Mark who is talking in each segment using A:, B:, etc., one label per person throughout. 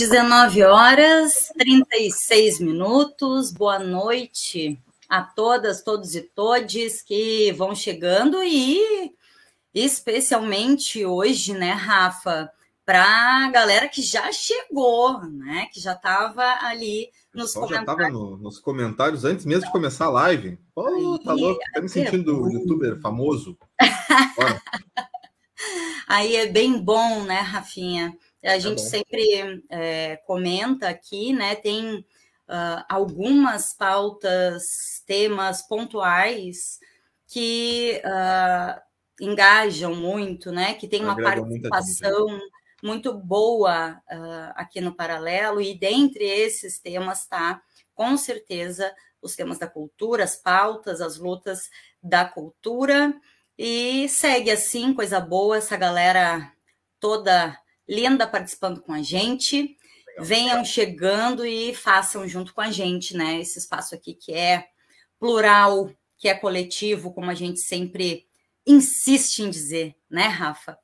A: 19 horas 36 minutos. Boa noite a todas, todos e todes que vão chegando e especialmente hoje, né, Rafa, para a galera que já chegou, né, que já estava ali nos comentários.
B: Já estava no, nos comentários antes mesmo de começar a live. Pô, tá louco, tá me sentindo é youtuber famoso.
A: Aí é bem bom, né, Rafinha? A tá gente sempre é, comenta aqui, né? Tem uh, algumas pautas, temas pontuais que uh, engajam muito, né? Que tem uma participação muito boa uh, aqui no paralelo, e dentre esses temas está, com certeza, os temas da cultura, as pautas, as lutas da cultura, e segue assim, coisa boa, essa galera toda linda participando com a gente. Legal. Venham chegando e façam junto com a gente, né? Esse espaço aqui que é plural, que é coletivo, como a gente sempre insiste em dizer, né, Rafa?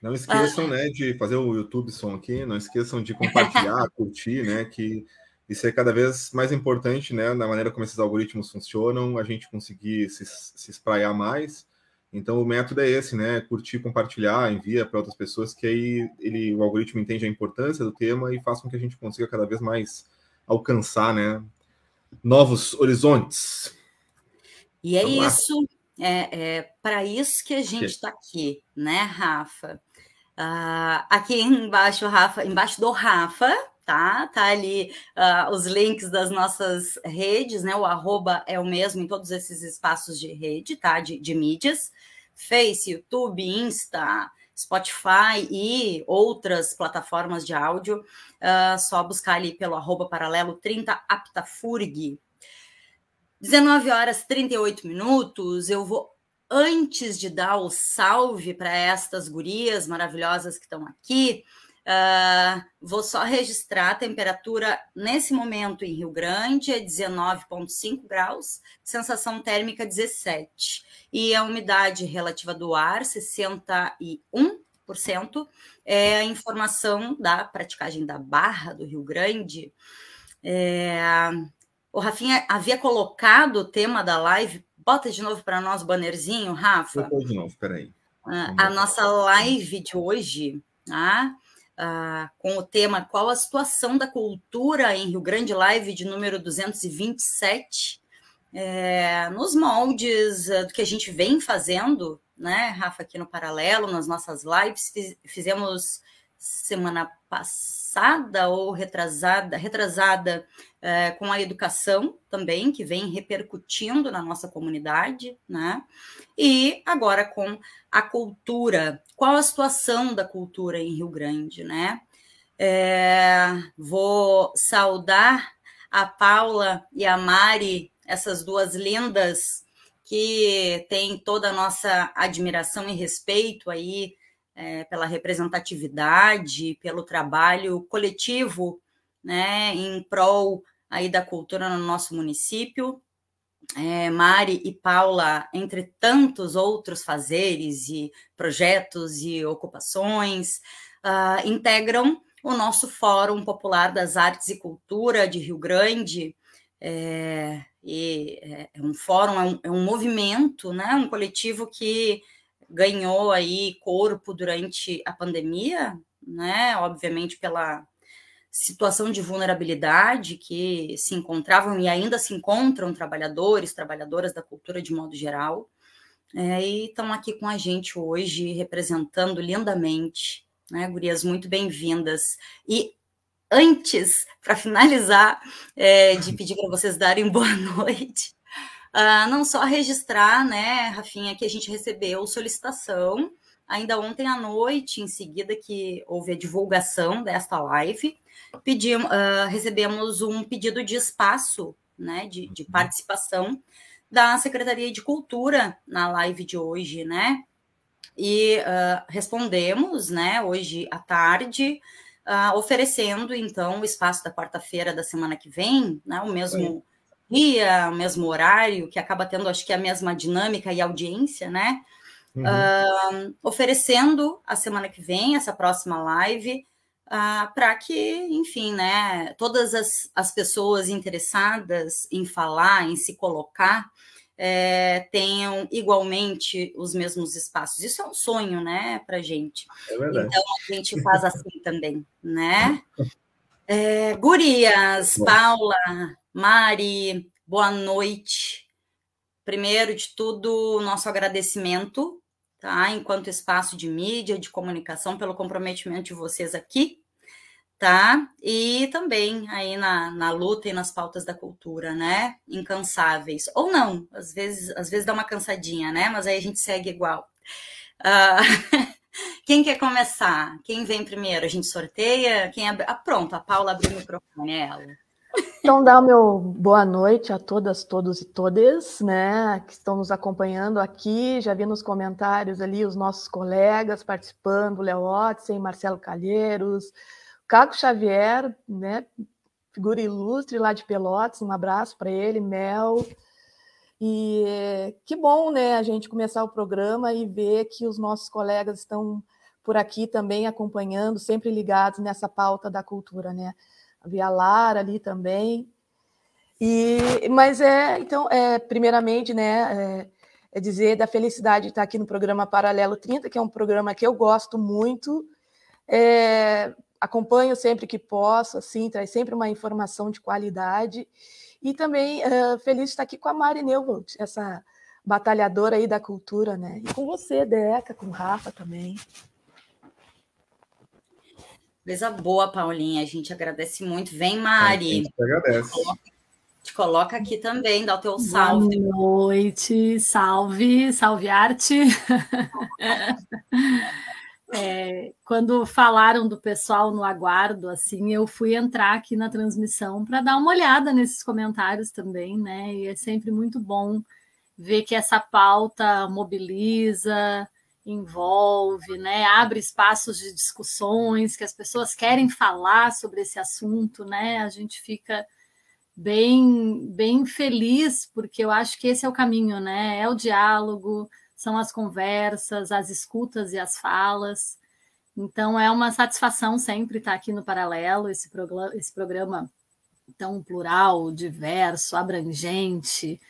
B: Não esqueçam, ah. né, de fazer o YouTube som aqui, não esqueçam de compartilhar, curtir, né, que isso é cada vez mais importante, né, na maneira como esses algoritmos funcionam, a gente conseguir se, se espraiar mais então o método é esse, né? Curtir, compartilhar, envia para outras pessoas, que aí ele, o algoritmo entende a importância do tema e faz com que a gente consiga cada vez mais alcançar, né? Novos horizontes.
A: E é Vamos isso, é, é para isso que a gente está aqui, né, Rafa? Uh, aqui embaixo, Rafa, embaixo do Rafa, tá? Tá ali uh, os links das nossas redes, né? O arroba é o mesmo em todos esses espaços de rede, tá? De, de mídias. Face, YouTube, Insta, Spotify e outras plataformas de áudio, uh, só buscar ali pelo arroba paralelo 30 aptafurg. 19 horas 38 minutos, eu vou, antes de dar o salve para estas gurias maravilhosas que estão aqui, Uh, vou só registrar a temperatura nesse momento em Rio Grande é 19,5 graus, sensação térmica 17 e a umidade relativa do ar 61%. É a informação da praticagem da Barra do Rio Grande. É, o Rafinha havia colocado o tema da live. Bota de novo para nós o bannerzinho, Rafa.
B: Vou de novo, peraí.
A: Uh, a nossa live de hoje, tá? Ah, com o tema Qual a situação da cultura em Rio Grande Live de número 227, é, nos moldes uh, do que a gente vem fazendo, né, Rafa, aqui no Paralelo, nas nossas lives, fiz, fizemos semana passada ou retrasada, retrasada é, com a educação também, que vem repercutindo na nossa comunidade, né? E agora com a cultura. Qual a situação da cultura em Rio Grande, né? É, vou saudar a Paula e a Mari, essas duas lindas que têm toda a nossa admiração e respeito aí é, pela representatividade, pelo trabalho coletivo, né, em prol aí da cultura no nosso município. É, Mari e Paula, entre tantos outros fazeres e projetos e ocupações, uh, integram o nosso Fórum Popular das Artes e Cultura de Rio Grande. É, e é, é um fórum, é um, é um movimento, né, um coletivo que ganhou aí corpo durante a pandemia, né? Obviamente pela situação de vulnerabilidade que se encontravam e ainda se encontram trabalhadores, trabalhadoras da cultura de modo geral, é, e estão aqui com a gente hoje representando lindamente né, gurias? Muito bem-vindas. E antes, para finalizar, é, de pedir para vocês darem boa noite, uh, não só registrar, né, Rafinha, que a gente recebeu solicitação ainda ontem à noite, em seguida que houve a divulgação desta live, pedimos, uh, recebemos um pedido de espaço, né, de, de uhum. participação da Secretaria de Cultura na live de hoje, né? E uh, respondemos, né, hoje à tarde, oferecendo então o espaço da quarta-feira da semana que vem, né, o mesmo dia, o mesmo horário, que acaba tendo, acho que a mesma dinâmica e audiência, né? Uhum. Uh, oferecendo a semana que vem, essa próxima live, uh, para que, enfim, né, todas as, as pessoas interessadas em falar, em se colocar, é, tenham igualmente os mesmos espaços. Isso é um sonho, né, para gente. É verdade. Então a gente faz assim também, né? É, gurias, Bom. Paula, Mari, boa noite. Primeiro de tudo, nosso agradecimento, tá? Enquanto espaço de mídia, de comunicação, pelo comprometimento de vocês aqui tá? E também aí na, na luta e nas pautas da cultura, né? Incansáveis. Ou não, às vezes, às vezes dá uma cansadinha, né? Mas aí a gente segue igual. Uh, quem quer começar? Quem vem primeiro? A gente sorteia? Quem ab... Ah, pronto, a Paula abriu o microfone, é ela.
C: Então, dá o meu boa noite a todas, todos e todas, né, que estão nos acompanhando aqui. Já vi nos comentários ali os nossos colegas participando, Léo Otzen, Marcelo Calheiros, Caco Xavier, né, figura ilustre lá de Pelotas, um abraço para ele, Mel. E que bom, né, a gente começar o programa e ver que os nossos colegas estão por aqui também acompanhando, sempre ligados nessa pauta da cultura, né? Havia Lara ali também. E, mas é, então, é, primeiramente, né, é, é dizer da felicidade de estar aqui no programa Paralelo 30, que é um programa que eu gosto muito. É, acompanho sempre que posso, assim, traz sempre uma informação de qualidade. E também uh, feliz de estar aqui com a Mari Neuvold, essa batalhadora aí da cultura, né? E com você, Deca, com o Rafa também.
A: Coisa boa, Paulinha. A gente agradece muito. Vem, Mari. A gente agradece. Te coloca, te coloca aqui também, dá o teu salve.
D: Boa noite, salve, salve arte. É, quando falaram do pessoal no aguardo, assim, eu fui entrar aqui na transmissão para dar uma olhada nesses comentários também, né? E é sempre muito bom ver que essa pauta mobiliza, envolve, né? Abre espaços de discussões, que as pessoas querem falar sobre esse assunto, né? A gente fica bem, bem feliz, porque eu acho que esse é o caminho, né? É o diálogo são as conversas, as escutas e as falas. Então, é uma satisfação sempre estar aqui no Paralelo, esse, programa, esse programa tão plural, diverso, abrangente,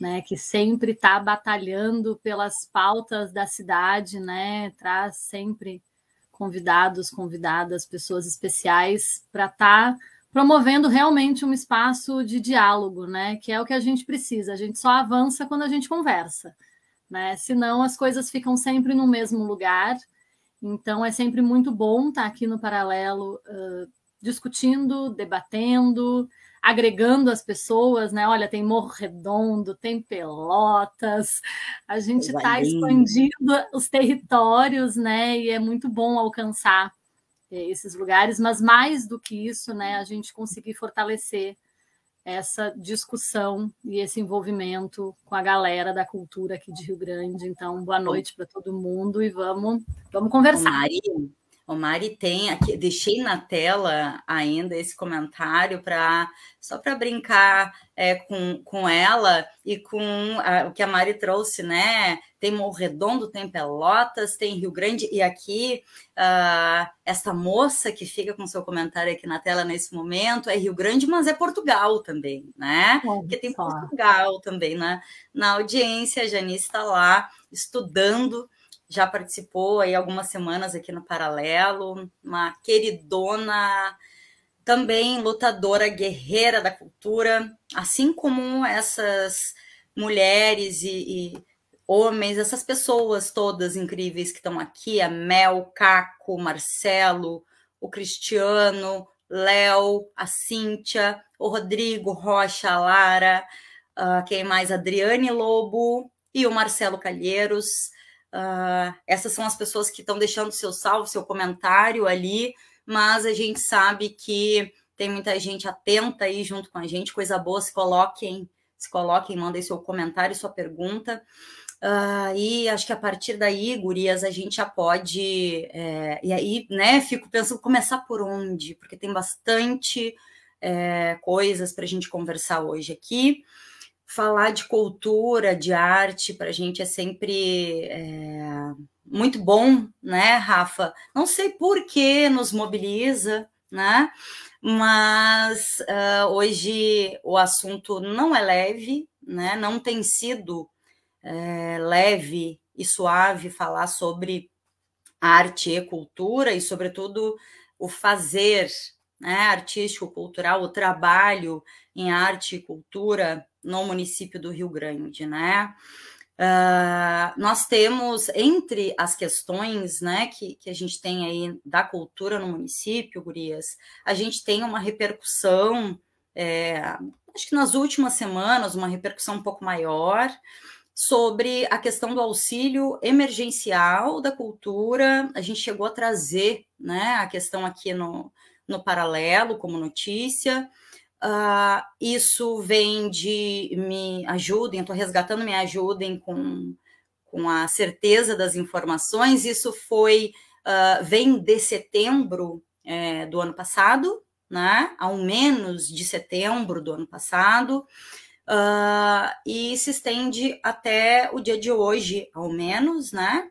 D: né, que sempre está batalhando pelas pautas da cidade, né, traz sempre convidados, convidadas, pessoas especiais para estar tá promovendo realmente um espaço de diálogo, né, que é o que a gente precisa. A gente só avança quando a gente conversa né? Senão as coisas ficam sempre no mesmo lugar. Então é sempre muito bom estar aqui no paralelo uh, discutindo, debatendo, agregando as pessoas, né? Olha, tem Morro Redondo, tem Pelotas, a gente está expandindo os territórios, né? E é muito bom alcançar eh, esses lugares, mas mais do que isso, né? A gente conseguir fortalecer essa discussão e esse envolvimento com a galera da cultura aqui de Rio Grande. Então, boa noite para todo mundo e vamos, vamos conversar.
A: Mari, o Mari tem aqui, deixei na tela ainda esse comentário para só para brincar é, com, com ela e com a, o que a Mari trouxe, né? Tem Morredondo, tem Pelotas, tem Rio Grande, e aqui uh, essa moça que fica com seu comentário aqui na tela nesse momento é Rio Grande, mas é Portugal também, né? Porque tem Portugal também na, na audiência, a Janice está lá estudando já participou aí algumas semanas aqui no Paralelo, uma queridona, também lutadora guerreira da cultura, assim como essas mulheres e, e homens, essas pessoas todas incríveis que estão aqui, a Mel, Caco, Marcelo, o Cristiano, Léo, a Cíntia, o Rodrigo Rocha, a Lara, uh, quem mais? Adriane Lobo e o Marcelo Calheiros. Uh, essas são as pessoas que estão deixando seu salvo, seu comentário ali, mas a gente sabe que tem muita gente atenta aí junto com a gente, coisa boa, se coloquem, se coloquem, mandem seu comentário, sua pergunta. Uh, e acho que a partir daí, gurias, a gente já pode. É, e aí, né, fico pensando começar por onde, porque tem bastante é, coisas para a gente conversar hoje aqui. Falar de cultura, de arte, para a gente é sempre é, muito bom, né, Rafa? Não sei por que nos mobiliza, né? Mas uh, hoje o assunto não é leve, né? Não tem sido é, leve e suave falar sobre arte e cultura e, sobretudo, o fazer né, artístico, cultural, o trabalho em arte e cultura no município do Rio Grande, né? Uh, nós temos entre as questões né, que, que a gente tem aí da cultura no município, Gurias, a gente tem uma repercussão, é, acho que nas últimas semanas, uma repercussão um pouco maior, sobre a questão do auxílio emergencial da cultura. A gente chegou a trazer né, a questão aqui no, no paralelo como notícia. Uh, isso vem de me ajudem, estou resgatando, me ajudem com, com a certeza das informações. Isso foi uh, vem de setembro é, do ano passado, né? Ao menos de setembro do ano passado uh, e se estende até o dia de hoje, ao menos, né?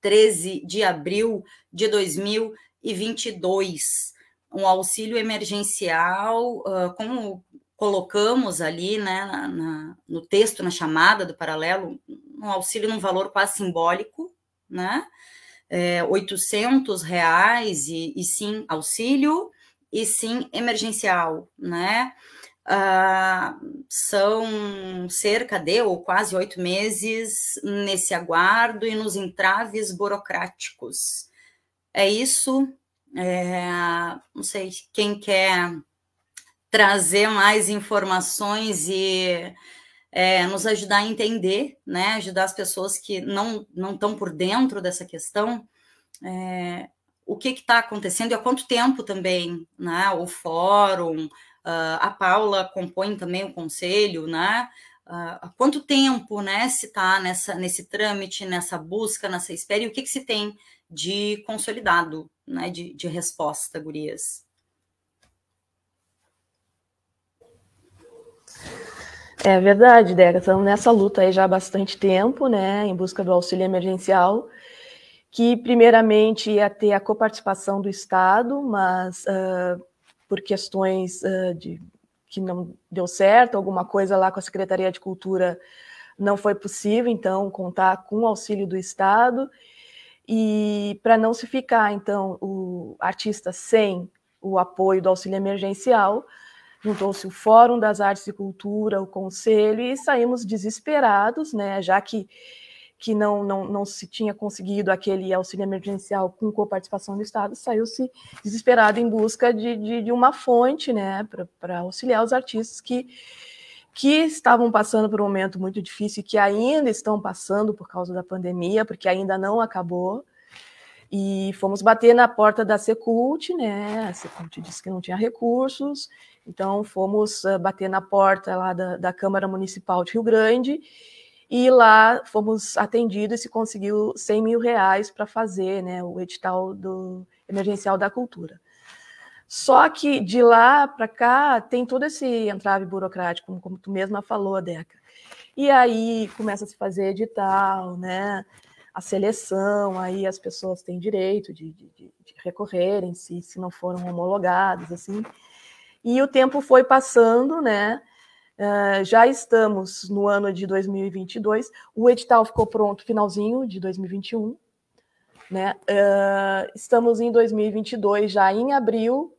A: 13 de abril de 2022. Um auxílio emergencial, uh, como colocamos ali, né, na, na, no texto, na chamada do paralelo, um auxílio num valor quase simbólico, né? É, 800 reais e, e sim auxílio e sim emergencial, né? São cerca de ou quase oito meses nesse aguardo e nos entraves burocráticos. É isso. É, não sei quem quer trazer mais informações e é, nos ajudar a entender, né? Ajudar as pessoas que não não estão por dentro dessa questão. É, o que está acontecendo e há quanto tempo também, né? O fórum, Uh, a Paula compõe também o conselho, né? Uh, há quanto tempo, né, se está nessa nesse trâmite, nessa busca, nessa espera, e o que, que se tem de consolidado, né, de, de resposta, Gurias?
C: É verdade, Deca. Estamos nessa luta aí já há bastante tempo, né, em busca do auxílio emergencial, que primeiramente ia ter a coparticipação do Estado, mas uh, por questões uh, de que não deu certo, alguma coisa lá com a Secretaria de Cultura não foi possível, então contar com o auxílio do Estado. E para não se ficar então o artista sem o apoio do auxílio emergencial, juntou-se o Fórum das Artes e Cultura, o Conselho e saímos desesperados, né, já que que não, não, não se tinha conseguido aquele auxílio emergencial com coparticipação do Estado, saiu-se desesperado em busca de, de, de uma fonte né, para auxiliar os artistas que, que estavam passando por um momento muito difícil e que ainda estão passando por causa da pandemia, porque ainda não acabou. E fomos bater na porta da Secult, né? A Secult disse que não tinha recursos, então fomos uh, bater na porta lá da, da Câmara Municipal de Rio Grande e lá fomos atendidos e se conseguiu 100 mil reais para fazer né, o edital do emergencial da cultura. Só que de lá para cá tem todo esse entrave burocrático, como, como tu mesma falou, Deca. E aí começa a se fazer edital, né? A seleção, aí as pessoas têm direito de, de, de recorrerem se, se não foram homologadas, assim. E o tempo foi passando, né? Uh, já estamos no ano de 2022, o edital ficou pronto finalzinho de 2021, né? Uh, estamos em 2022, já em abril,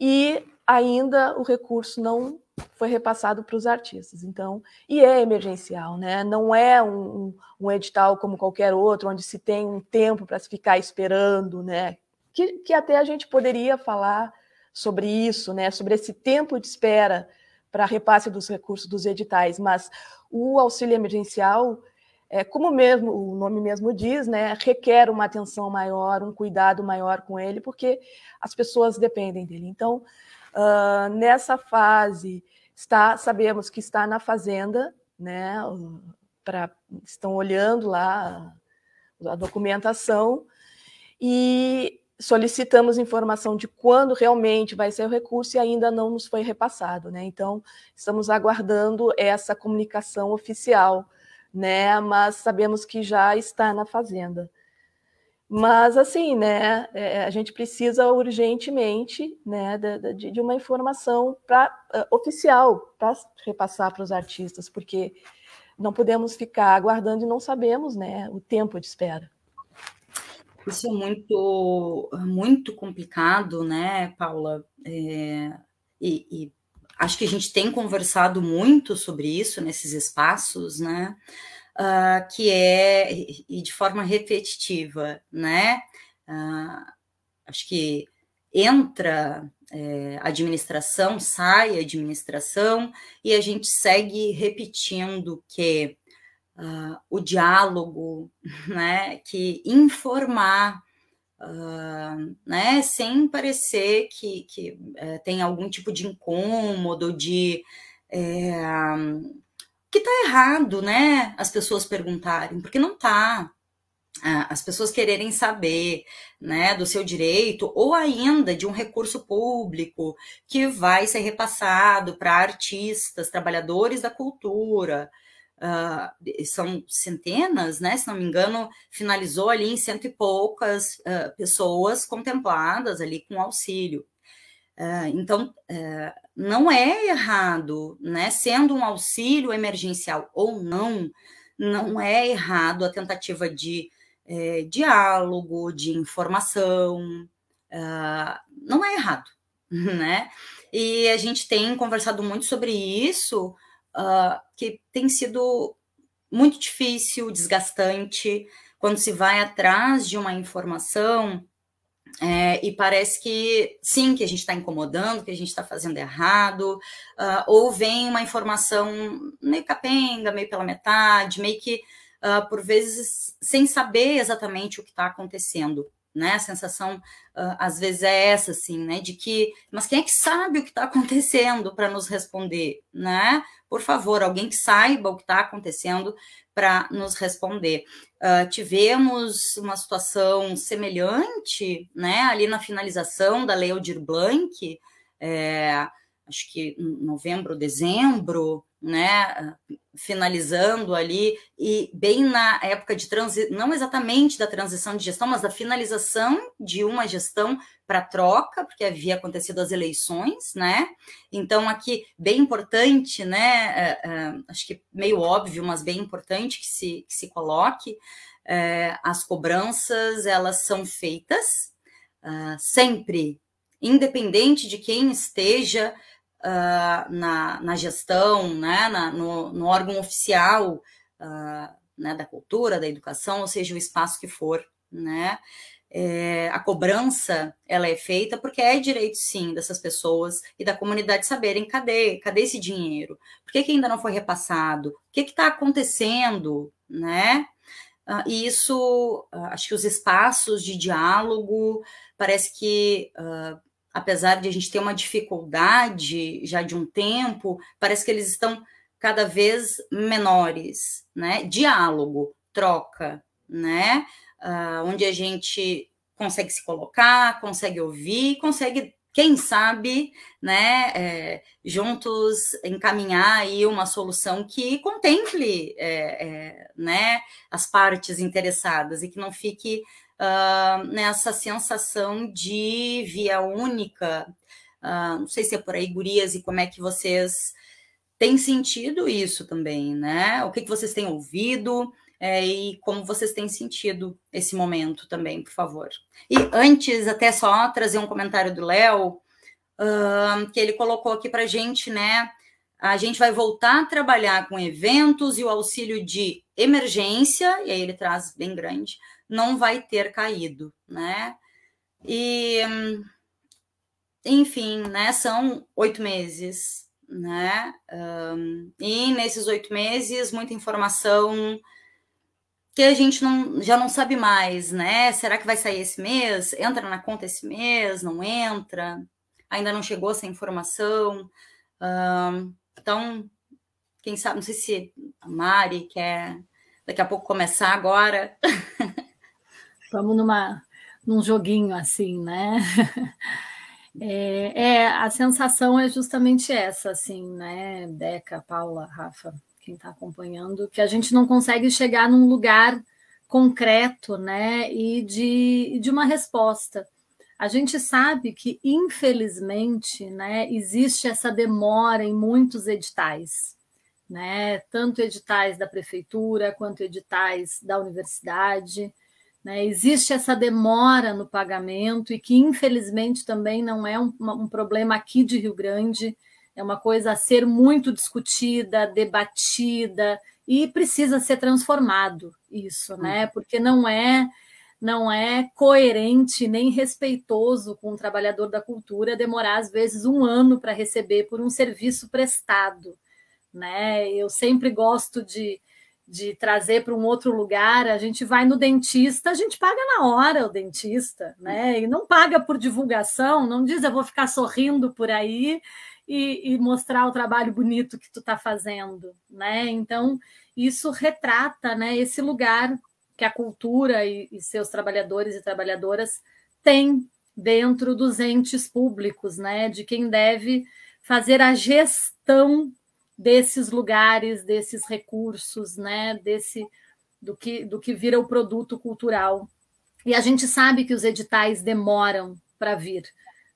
C: e ainda o recurso não, foi repassado para os artistas. Então, e é emergencial, né? Não é um, um edital como qualquer outro, onde se tem um tempo para se ficar esperando, né? Que, que até a gente poderia falar sobre isso, né? Sobre esse tempo de espera para repasse dos recursos dos editais, mas o auxílio emergencial, é, como mesmo o nome mesmo diz, né, requer uma atenção maior, um cuidado maior com ele, porque as pessoas dependem dele. Então, uh, nessa fase, está, sabemos que está na fazenda, né, pra, estão olhando lá a documentação e solicitamos informação de quando realmente vai ser o recurso e ainda não nos foi repassado, né? Então, estamos aguardando essa comunicação oficial, né? Mas sabemos que já está na fazenda. Mas, assim, né, é, a gente precisa urgentemente né, de, de uma informação pra, uh, oficial para repassar para os artistas, porque não podemos ficar aguardando e não sabemos né, o tempo de espera.
A: Isso é muito, muito complicado, né, Paula? É, e, e, acho que a gente tem conversado muito sobre isso nesses espaços, né? Uh, que é e de forma repetitiva, né? Uh, acho que entra é, administração, sai administração, e a gente segue repetindo que uh, o diálogo, né, que informar, uh, né, sem parecer que, que uh, tem algum tipo de incômodo, de é, que está errado, né, as pessoas perguntarem, porque não está as pessoas quererem saber né, do seu direito ou ainda de um recurso público que vai ser repassado para artistas, trabalhadores da cultura, uh, são centenas, né? Se não me engano, finalizou ali em cento e poucas uh, pessoas contempladas ali com auxílio. Uh, então, não é errado, né? Sendo um auxílio emergencial ou não, não é errado a tentativa de é, diálogo, de informação, não é errado, né? E a gente tem conversado muito sobre isso, uh, que tem sido muito difícil, desgastante, quando se vai atrás de uma informação é, e parece que sim, que a gente está incomodando, que a gente está fazendo errado, uh, ou vem uma informação meio capenga, meio pela metade, meio que uh, por vezes sem saber exatamente o que está acontecendo né? A sensação uh, às vezes é essa, assim, né? De que, mas quem é que sabe o que está acontecendo para nos responder, né? Por favor, alguém que saiba o que está acontecendo para nos responder. Uh, tivemos uma situação semelhante, né? Ali na finalização da Lei Aldir Blanc, é, acho que novembro, dezembro, né, finalizando ali, e bem na época de transição, não exatamente da transição de gestão, mas da finalização de uma gestão para troca, porque havia acontecido as eleições, né? Então, aqui, bem importante, né? É, é, acho que meio óbvio, mas bem importante que se, que se coloque, é, as cobranças, elas são feitas uh, sempre, independente de quem esteja uh, na, na, gestão, né, na, no, no, órgão oficial uh, né, da cultura, da educação, ou seja, o espaço que for, né? É, a cobrança ela é feita porque é direito sim dessas pessoas e da comunidade saberem cadê, cadê esse dinheiro, por que, que ainda não foi repassado, o que está acontecendo, né? Uh, e isso, acho que os espaços de diálogo parece que apesar de a gente ter uma dificuldade já de um tempo, parece que eles estão cada vez menores, né? Diálogo, troca, né? Uh, onde a gente consegue se colocar, consegue ouvir, consegue, quem sabe, né, é, juntos encaminhar aí uma solução que contemple é, é, né, as partes interessadas e que não fique uh, nessa sensação de via única. Uh, não sei se é por aí, gurias, e como é que vocês têm sentido isso também, né? O que, que vocês têm ouvido é, e como vocês têm sentido esse momento também, por favor. E antes, até só trazer um comentário do Léo, uh, que ele colocou aqui para gente, né? a gente vai voltar a trabalhar com eventos e o auxílio de emergência, e aí ele traz bem grande, não vai ter caído, né? E, enfim, né, são oito meses, né? Um, e nesses oito meses, muita informação que a gente não, já não sabe mais, né? Será que vai sair esse mês? Entra na conta esse mês? Não entra? Ainda não chegou essa informação. Um, então, quem sabe, não sei se a Mari quer daqui a pouco começar agora.
D: Vamos numa, num joguinho assim, né? É, é, a sensação é justamente essa, assim, né, Deca, Paula, Rafa, quem está acompanhando, que a gente não consegue chegar num lugar concreto, né, e de, de uma resposta. A gente sabe que, infelizmente, né, existe essa demora em muitos editais, né, tanto editais da prefeitura quanto editais da universidade. Né, existe essa demora no pagamento e que, infelizmente, também não é um, um problema aqui de Rio Grande, é uma coisa a ser muito discutida, debatida e precisa ser transformado isso, né? Uhum. Porque não é não é coerente nem respeitoso com o trabalhador da cultura demorar às vezes um ano para receber por um serviço prestado, né? Eu sempre gosto de, de trazer para um outro lugar. A gente vai no dentista, a gente paga na hora o dentista, né? E não paga por divulgação, não diz eu vou ficar sorrindo por aí e, e mostrar o trabalho bonito que tu está fazendo, né? Então isso retrata, né? Esse lugar que a cultura e, e seus trabalhadores e trabalhadoras têm dentro dos entes públicos, né? De quem deve fazer a gestão desses lugares, desses recursos, né? Desse do que do que vira o produto cultural. E a gente sabe que os editais demoram para vir,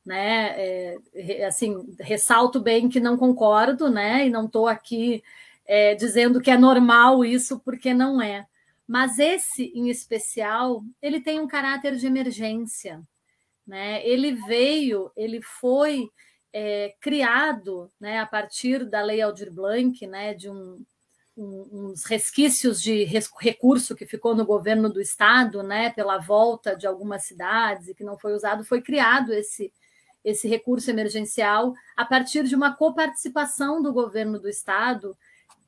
D: né? É, assim, ressalto bem que não concordo, né? E não estou aqui é, dizendo que é normal isso, porque não é. Mas esse, em especial, ele tem um caráter de emergência. Né? Ele veio, ele foi é, criado né, a partir da Lei Aldir Blanc, né, de um, um, uns resquícios de recurso que ficou no governo do estado, né, pela volta de algumas cidades e que não foi usado, foi criado esse, esse recurso emergencial a partir de uma coparticipação do governo do estado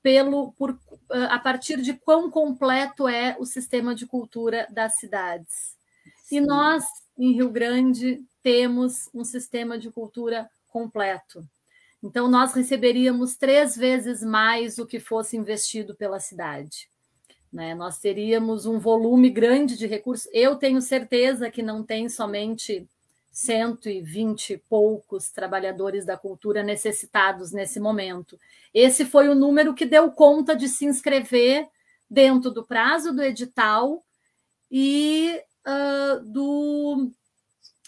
D: pelo por, a partir de quão completo é o sistema de cultura das cidades. Sim. E nós, em Rio Grande, temos um sistema de cultura completo. Então, nós receberíamos três vezes mais o que fosse investido pela cidade. Né? Nós teríamos um volume grande de recursos. Eu tenho certeza que não tem somente 120 e poucos trabalhadores da cultura necessitados nesse momento. Esse foi o número que deu conta de se inscrever dentro do prazo do edital e uh, do,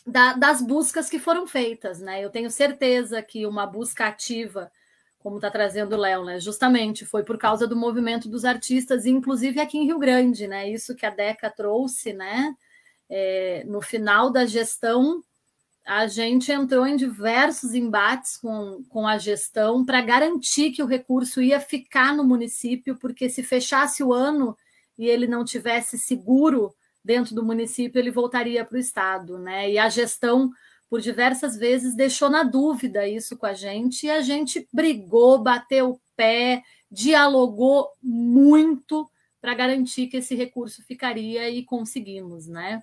D: da, das buscas que foram feitas. Né? Eu tenho certeza que uma busca ativa, como está trazendo o Léo, né? justamente foi por causa do movimento dos artistas, inclusive aqui em Rio Grande, né? isso que a DECA trouxe, né? É, no final da gestão a gente entrou em diversos embates com, com a gestão para garantir que o recurso ia ficar no município, porque se fechasse o ano e ele não tivesse seguro dentro do município, ele voltaria para o Estado. Né? E a gestão, por diversas vezes, deixou na dúvida isso com a gente, e a gente brigou, bateu o pé, dialogou muito para garantir que esse recurso ficaria e conseguimos. Né?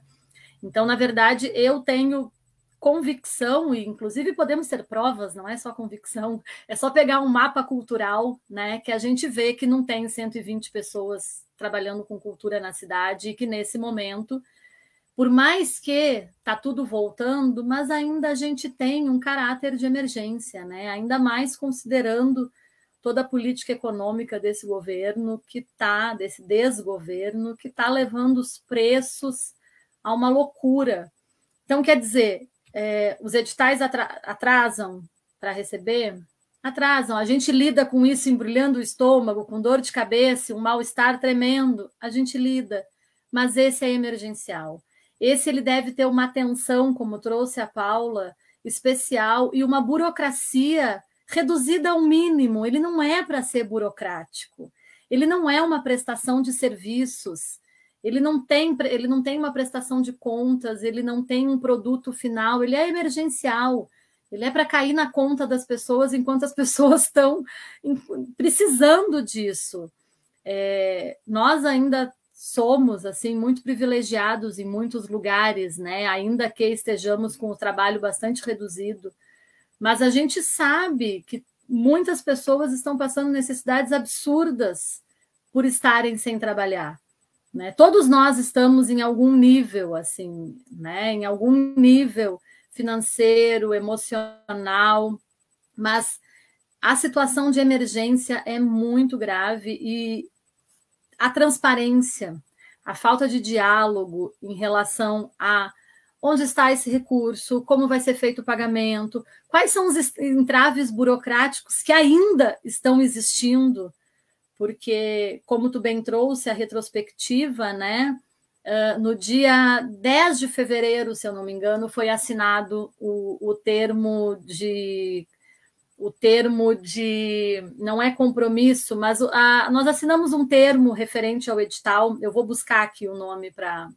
D: Então, na verdade, eu tenho convicção, e inclusive podemos ter provas, não é só convicção, é só pegar um mapa cultural, né, que a gente vê que não tem 120 pessoas trabalhando com cultura na cidade e que nesse momento, por mais que tá tudo voltando, mas ainda a gente tem um caráter de emergência, né? Ainda mais considerando toda a política econômica desse governo que está, desse desgoverno, que está levando os preços a uma loucura. Então, quer dizer, é, os editais atrasam para receber? Atrasam. A gente lida com isso embrulhando o estômago, com dor de cabeça, um mal-estar tremendo. A gente lida. Mas esse é emergencial. Esse ele deve ter uma atenção, como trouxe a Paula, especial e uma burocracia reduzida ao mínimo, ele não é para ser burocrático. Ele não é uma prestação de serviços. Ele não tem, ele não tem uma prestação de contas, ele não tem um produto final, ele é emergencial. Ele é para cair na conta das pessoas enquanto as pessoas estão precisando disso. É, nós ainda somos assim muito privilegiados em muitos lugares, né? Ainda que estejamos com o trabalho bastante reduzido, mas a gente sabe que muitas pessoas estão passando necessidades absurdas por estarem sem trabalhar. Né? Todos nós estamos em algum nível, assim, né? em algum nível financeiro, emocional, mas a situação de emergência é muito grave e a transparência, a falta de diálogo em relação a onde está esse recurso, como vai ser feito o pagamento, quais são os entraves burocráticos que ainda estão existindo, porque, como tu bem trouxe a retrospectiva, né? Uh, no dia 10 de fevereiro, se eu não me engano, foi assinado o, o termo de o termo de não é compromisso, mas a, nós assinamos um termo referente ao edital. Eu vou buscar aqui o nome para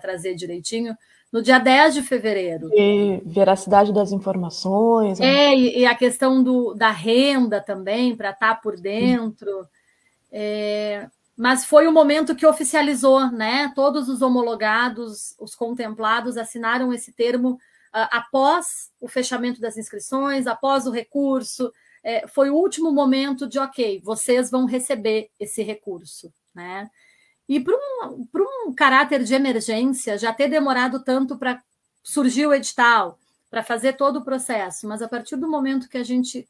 D: trazer direitinho, no dia 10 de fevereiro.
C: E veracidade das informações.
D: Né? É, e, e, a questão do, da renda também, para estar tá por dentro. É, mas foi o momento que oficializou, né? Todos os homologados, os contemplados, assinaram esse termo uh, após o fechamento das inscrições, após o recurso. É, foi o último momento de, ok, vocês vão receber esse recurso, né? E para um, um caráter de emergência, já ter demorado tanto para surgir o edital, para fazer todo o processo, mas a partir do momento que a gente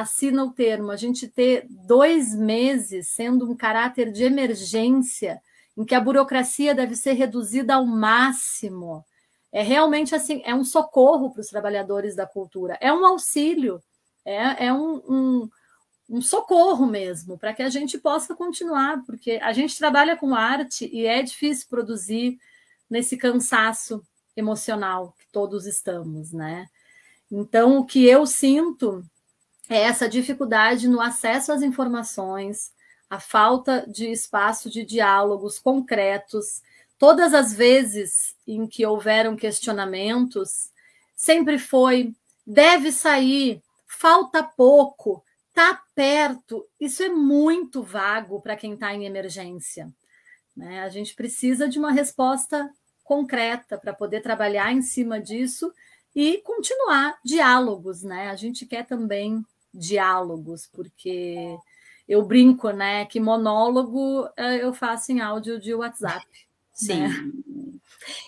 D: assina o termo, a gente ter dois meses sendo um caráter de emergência, em que a burocracia deve ser reduzida ao máximo, é realmente assim, é um socorro para os trabalhadores da cultura, é um auxílio, é, é um, um um socorro mesmo, para que a gente possa continuar, porque a gente trabalha com arte e é difícil produzir nesse cansaço emocional que todos estamos, né? Então, o que eu sinto é essa dificuldade no acesso às informações, a falta de espaço de diálogos concretos. Todas as vezes em que houveram questionamentos, sempre foi: deve sair, falta pouco, Está perto, isso é muito vago para quem está em emergência. Né? A gente precisa de uma resposta concreta para poder trabalhar em cima disso e continuar diálogos, né? A gente quer também diálogos, porque eu brinco, né, que monólogo eh, eu faço em áudio de WhatsApp.
A: Sim. Né?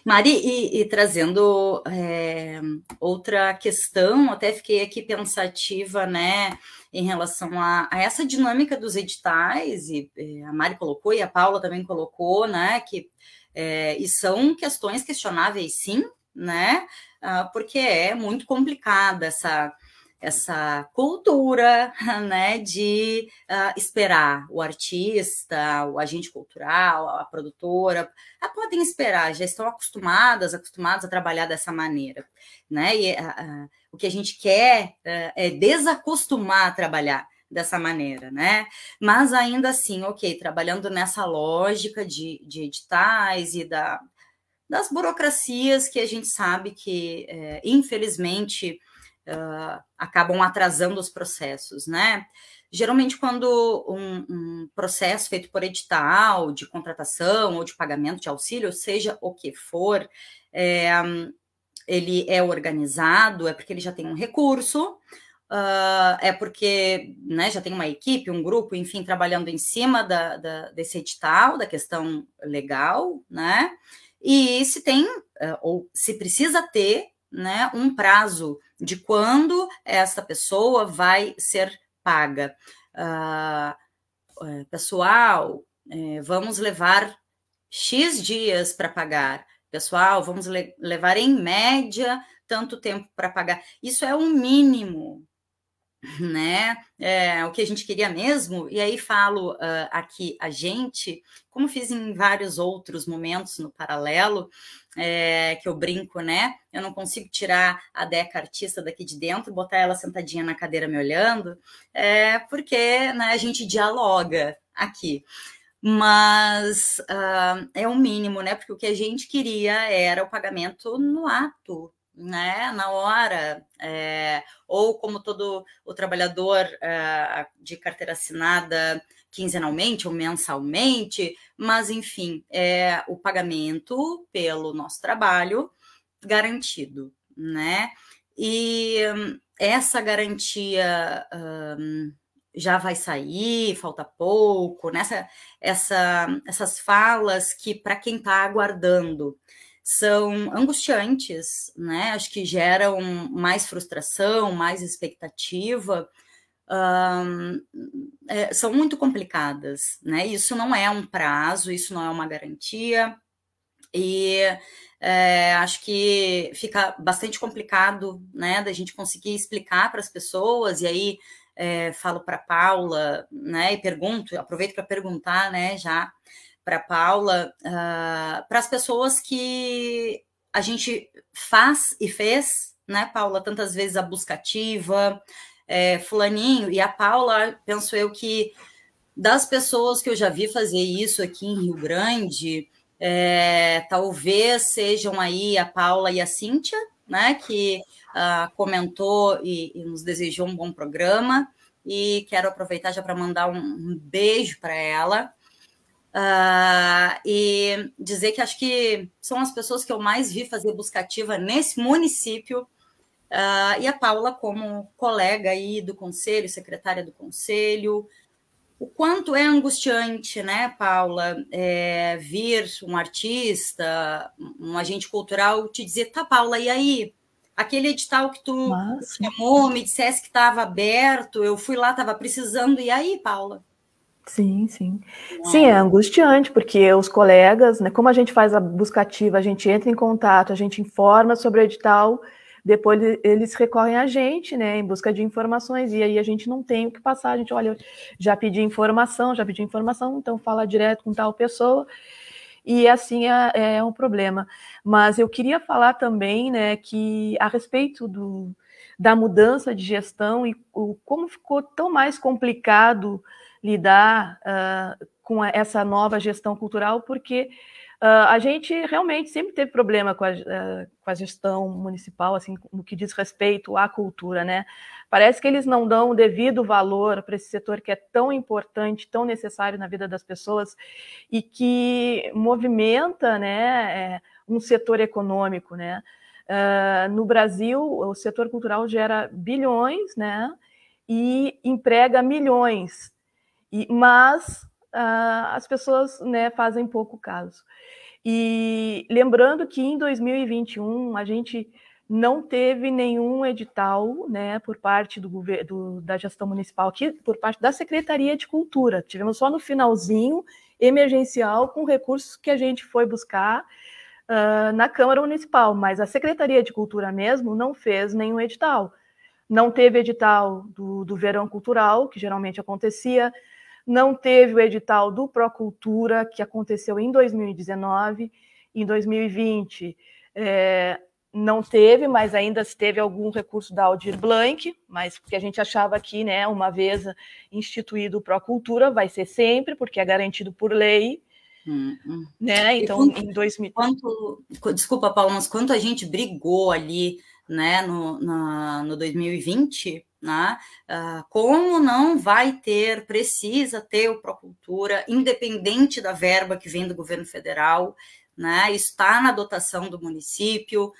A: Mari, e, e trazendo é, outra questão, até fiquei aqui pensativa, né, em relação a, a essa dinâmica dos editais, e é, a Mari colocou e a Paula também colocou, né, que é, e são questões questionáveis, sim, né, ah, porque é muito complicada essa essa cultura né, de uh, esperar o artista, o agente cultural, a produtora, a podem esperar, já estão acostumadas, acostumados a trabalhar dessa maneira. Né? E uh, o que a gente quer uh, é desacostumar a trabalhar dessa maneira, né? Mas ainda assim, ok, trabalhando nessa lógica de, de editais e da, das burocracias que a gente sabe que, é, infelizmente, uh, acabam atrasando os processos, né? Geralmente, quando um, um, processo feito por edital, de contratação ou de pagamento de auxílio, seja o que for, é, ele é organizado, é porque ele já tem um recurso, uh, é porque né, já tem uma equipe, um grupo, enfim, trabalhando em cima da, da, desse edital, da questão legal, né? E se tem, uh, ou se precisa ter, né, um prazo de quando essa pessoa vai ser paga. Uh, pessoal, é, vamos levar X dias para pagar. Pessoal, vamos le levar em média tanto tempo para pagar. Isso é um mínimo. né? É, o que a gente queria mesmo, e aí falo uh, aqui a gente, como fiz em vários outros momentos no paralelo, é, que eu brinco, né? Eu não consigo tirar a Deca artista daqui de dentro, botar ela sentadinha na cadeira me olhando, é, porque né, a gente dialoga aqui. Mas uh, é o mínimo, né? Porque o que a gente queria era o pagamento no ato, né, na hora, é, ou como todo o trabalhador é, de carteira assinada quinzenalmente ou mensalmente, mas enfim, é o pagamento pelo nosso trabalho garantido, né? E essa garantia hum, já vai sair, falta pouco, nessa essa, essas falas que para quem está aguardando são angustiantes, né? Acho que geram mais frustração, mais expectativa. Um, é, são muito complicadas, né? Isso não é um prazo, isso não é uma garantia, e é, acho que fica bastante complicado, né, da gente conseguir explicar para as pessoas, e aí é, falo para Paula, né, e pergunto, aproveito para perguntar, né, já para Paula, uh, para as pessoas que a gente faz e fez, né, Paula, tantas vezes a buscativa, é, fulaninho, e a Paula, penso eu que das pessoas que eu já vi fazer isso aqui em Rio Grande, é, talvez sejam aí a Paula e a Cíntia, né, que uh, comentou e, e, nos desejou um bom programa, e quero aproveitar já para mandar um, um beijo para ela, Uh, e dizer que acho que são as pessoas que eu mais vi fazer buscativa nesse município, uh, e a Paula como colega aí do conselho, secretária do conselho, o quanto é angustiante, né, Paula, é, vir um artista, um agente cultural te dizer, tá, Paula, e aí? Aquele edital que tu chamou, me dissesse que estava aberto, eu fui lá, estava precisando, e aí, Paula?
C: Sim, sim. Sim, é angustiante, porque os colegas, né, como a gente faz a busca ativa, a gente entra em contato, a gente informa sobre o edital, depois eles recorrem a gente, né, em busca de informações, e aí a gente não tem o que passar, a gente, olha, já pedi informação, já pedi informação, então fala direto com tal pessoa, e assim é, é um problema. Mas eu queria falar também, né, que a respeito do, da mudança de gestão e o, como ficou tão mais complicado lidar uh, com essa nova gestão cultural, porque uh, a gente realmente sempre teve problema com a, uh, com a, gestão municipal, assim, no que diz respeito à cultura, né? Parece que eles não dão o devido valor para esse setor que é tão importante, tão necessário na vida das pessoas e que movimenta, né, é, um setor econômico, né? no Brasil, o setor cultural gera bilhões, né? E emprega milhões e, mas uh, as pessoas né, fazem pouco caso. E lembrando que em 2021 a gente não teve nenhum edital né, por parte do da gestão municipal aqui, por parte da Secretaria de Cultura. Tivemos só no finalzinho, emergencial, com recursos que a gente foi buscar uh, na Câmara Municipal, mas a Secretaria de Cultura mesmo não fez nenhum edital. Não teve edital do, do verão cultural, que geralmente acontecia, não teve o edital do Procultura, que aconteceu em 2019, em 2020 é, não teve, mas ainda teve algum recurso da Aldir Blanc, mas porque a gente achava que, né, uma vez instituído o Procultura, vai ser sempre, porque é garantido por lei, hum. né? Então, quanto, em 2000.
A: Quanto, desculpa, Paulo, mas quanto a gente brigou ali, né, no, na, no 2020 né? Uh, como não vai ter, precisa ter o Procultura, independente da verba que vem do governo federal, né? está na dotação do município,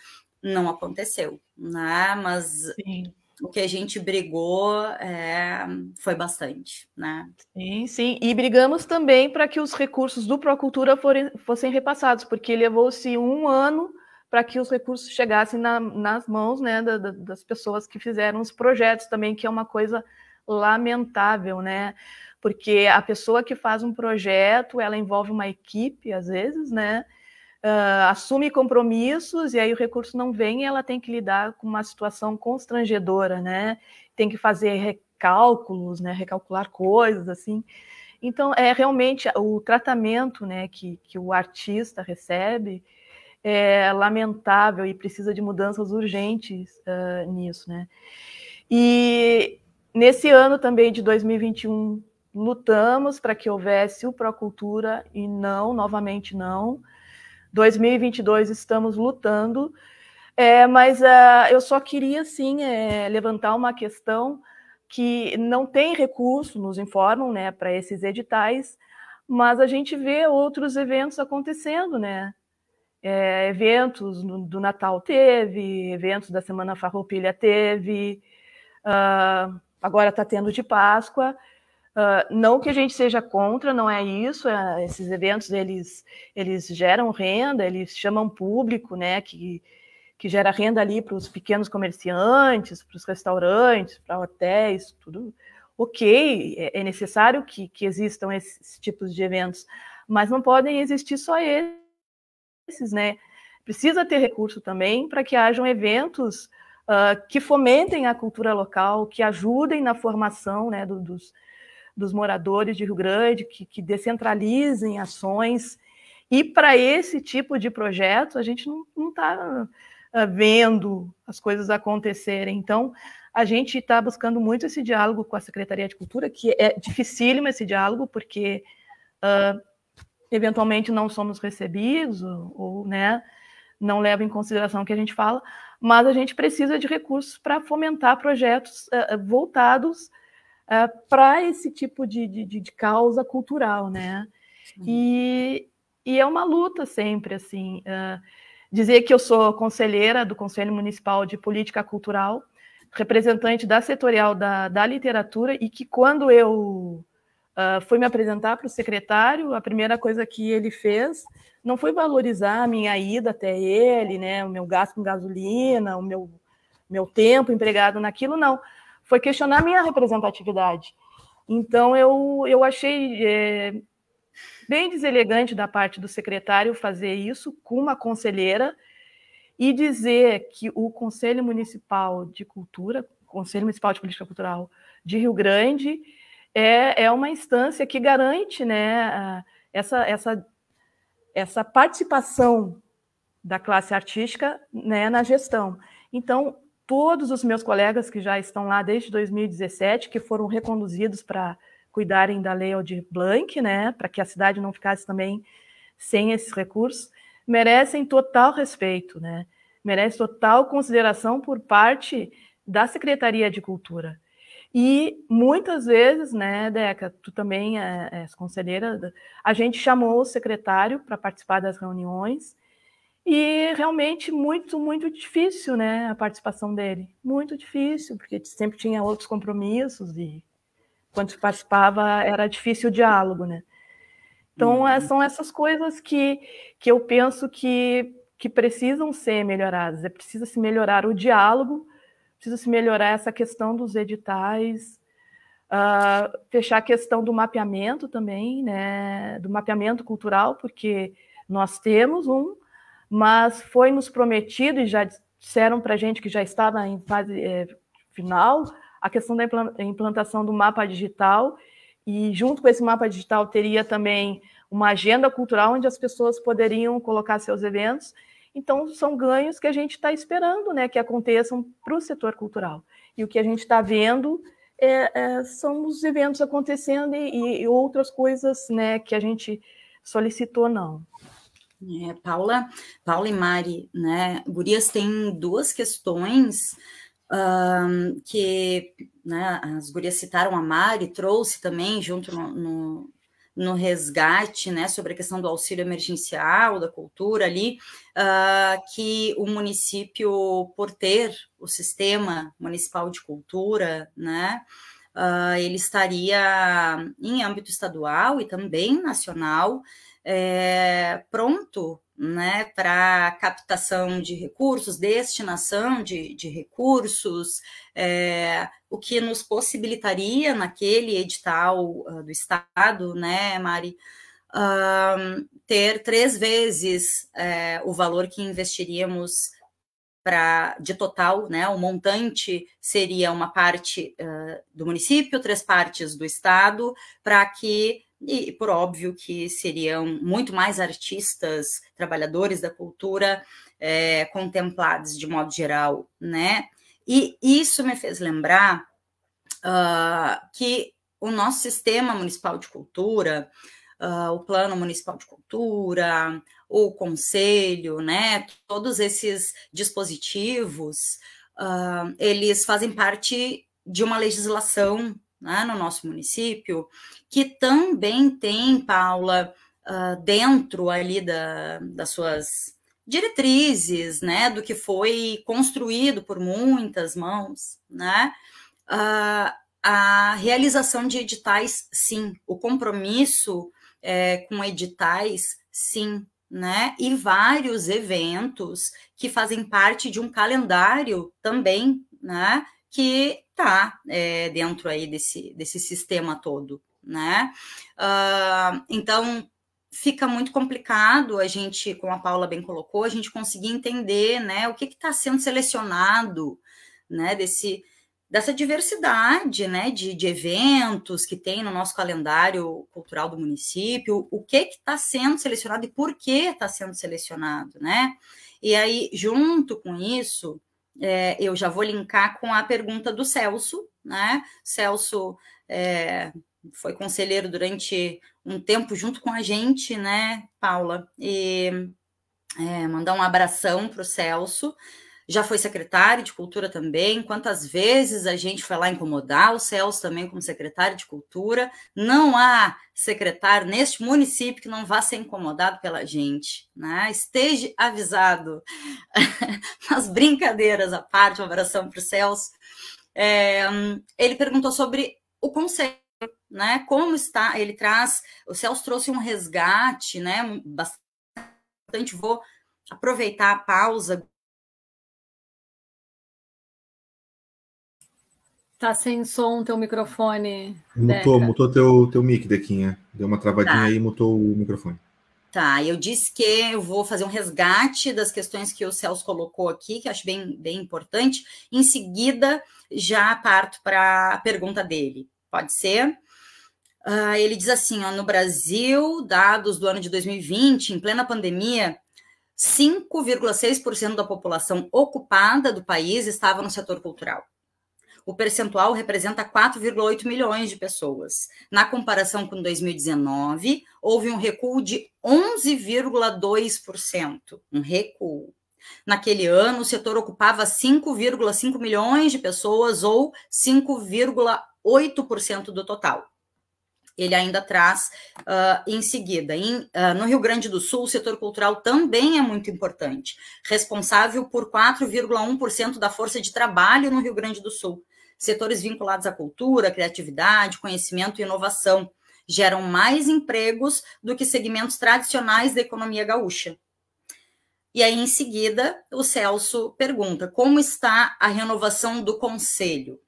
A: não aconteceu, né? mas Sim. o que a gente brigou é, foi bastante. Né?
C: Sim, sim, e brigamos também para que os recursos do Procultura forem, fossem repassados, porque levou-se um ano para que os recursos chegassem na, nas mãos né, da, da, das pessoas que fizeram os projetos também, que é uma coisa lamentável, né? Porque a pessoa que faz um projeto, ela envolve uma equipe, às vezes, né? uh, assume compromissos e aí o recurso não vem e ela tem que lidar com uma situação constrangedora, né? Tem que fazer recálculos, né? Recalcular coisas, assim. Então, é realmente o tratamento né, que, que o artista recebe é lamentável e precisa de mudanças urgentes uh, nisso, né? E nesse ano também de 2021 lutamos para que houvesse o Procultura e não, novamente não. 2022 estamos lutando, é, mas uh, eu só queria sim é, levantar uma questão que não tem recurso, nos informam, né, para esses editais, mas a gente vê outros eventos acontecendo, né? É, eventos do Natal teve, eventos da Semana Farroupilha teve, uh, agora está tendo de Páscoa. Uh, não que a gente seja contra, não é isso. É, esses eventos eles eles geram renda, eles chamam público, né? Que que gera renda ali para os pequenos comerciantes, para os restaurantes, para hotéis, tudo. Ok, é, é necessário que, que existam esses tipos de eventos, mas não podem existir só esses, né? Precisa ter recurso também para que hajam eventos uh, que fomentem a cultura local, que ajudem na formação né, do, dos, dos moradores de Rio Grande, que, que descentralizem ações. E para esse tipo de projeto, a gente não está uh, vendo as coisas acontecerem. Então, a gente está buscando muito esse diálogo com a Secretaria de Cultura, que é dificílimo esse diálogo, porque uh, eventualmente não somos recebidos, ou, ou né, não leva em consideração o que a gente fala, mas a gente precisa de recursos para fomentar projetos uh, voltados uh, para esse tipo de, de, de, causa cultural, né? E, e, é uma luta sempre, assim. Uh, dizer que eu sou conselheira do Conselho Municipal de Política Cultural, representante da setorial da, da literatura, e que quando eu uh, fui me apresentar para o secretário, a primeira coisa que ele fez não foi valorizar a minha ida até ele, né, o meu gasto com gasolina, o meu, meu tempo empregado naquilo, não. Foi questionar a minha representatividade. Então, eu, eu achei é, bem deselegante da parte do secretário fazer isso com uma conselheira e dizer que o Conselho Municipal de Cultura, Conselho Municipal de Política Cultural de Rio Grande, é, é uma instância que garante né, essa, essa, essa participação da classe artística né, na gestão. Então, todos os meus colegas que já estão lá desde 2017, que foram reconduzidos para cuidarem da lei Aldir Blanc, né, para que a cidade não ficasse também sem esses recursos, merecem total respeito, né? Merece total consideração por parte da Secretaria de Cultura. E muitas vezes, né, Deca, tu também é, és conselheira, a gente chamou o secretário para participar das reuniões e realmente muito, muito difícil, né, a participação dele. Muito difícil, porque sempre tinha outros compromissos e quando se participava era difícil o diálogo, né? Então, é, uhum. são essas coisas que, que eu penso que, que precisam ser melhoradas. É preciso se melhorar o diálogo, precisa se melhorar essa questão dos editais, uh, fechar a questão do mapeamento também, né? Do mapeamento cultural, porque nós temos um, mas foi nos prometido e já disseram para a gente que já estava em fase é, final a questão da implantação do mapa digital, e junto com esse mapa digital teria também uma agenda cultural onde as pessoas poderiam colocar seus eventos. Então, são ganhos que a gente está esperando né, que aconteçam para o setor cultural. E o que a gente está vendo é, é, são os eventos acontecendo e, e, outras coisas né, que a gente solicitou, não.
A: É, Paula, Paula e Mari, né? Gurias têm duas questões um, que né, as gurias citaram a Mari, trouxe também junto no, no, no, resgate, né, sobre a questão do auxílio emergencial, da cultura ali, uh, que o município, por ter o sistema municipal de cultura, né, uh, ele estaria em âmbito estadual e também nacional, é, pronto né, para captação de recursos, destinação de, de recursos, é, o que nos possibilitaria naquele edital uh, do Estado, né, Mari, uh, ter três vezes uh, o valor que investiríamos para de total, né? O montante seria uma parte uh, do município, três partes do estado, para que e por óbvio que seriam muito mais artistas, trabalhadores da cultura é, contemplados de modo geral, né? E isso me fez lembrar uh, que o nosso sistema municipal de cultura, uh, o Plano Municipal de Cultura, o Conselho, né? Todos esses dispositivos, uh, eles fazem parte de uma legislação né, no nosso município, que também tem, Paula, dentro ali da, das suas diretrizes, né, do que foi construído por muitas mãos, né, uh, a realização de editais, sim, o compromisso é, com editais, sim, né, e vários eventos que fazem parte de um calendário também, né, que está é, dentro aí desse, desse sistema todo, né? Uh, então fica muito complicado a gente, como a Paula bem colocou, a gente conseguir entender, né, o que está sendo selecionado, né, desse dessa diversidade, né, de, de eventos que tem no nosso calendário cultural do município, o que está sendo selecionado e por que está sendo selecionado, né? E aí, junto com isso, é, eu já vou linkar com a pergunta do Celso, né? Celso é, foi conselheiro durante um tempo junto com a gente, né, Paula? E é, mandar um abração para o Celso já foi secretário de Cultura também. Quantas vezes a gente foi lá incomodar o Celso também como secretário de Cultura? Não há secretário neste município que não vá ser incomodado pela gente, né? Esteja avisado. As brincadeiras à parte, uma abração para o Celso. É, ele perguntou sobre o conselho, né? Como está? Ele traz, o Celso trouxe um resgate, né? Bastante. Vou aproveitar a pausa
D: Tá sem som teu microfone.
B: Mutou, Deca. mutou teu, teu mic, Dequinha. Deu uma travadinha tá. aí e mutou o microfone.
A: Tá, eu disse que eu vou fazer um resgate das questões que o Celso colocou aqui, que acho bem, bem importante. Em seguida, já parto para a pergunta dele. Pode ser? Uh, ele diz assim: ó, no Brasil, dados do ano de 2020, em plena pandemia, 5,6% da população ocupada do país estava no setor cultural o percentual representa 4,8 milhões de pessoas. Na comparação com 2019, houve um recuo de 11,2%, um recuo. Naquele ano, o setor ocupava 5,5 milhões de pessoas, ou 5,8% do total. Ele ainda traz uh, em seguida. Em, uh, no Rio Grande do Sul, o setor cultural também é muito importante, responsável por 4,1% da força de trabalho no Rio Grande do Sul, Setores vinculados à cultura, criatividade, conhecimento e inovação geram mais empregos do que segmentos tradicionais da economia gaúcha. E aí, em seguida, o Celso pergunta: como está a renovação do conselho?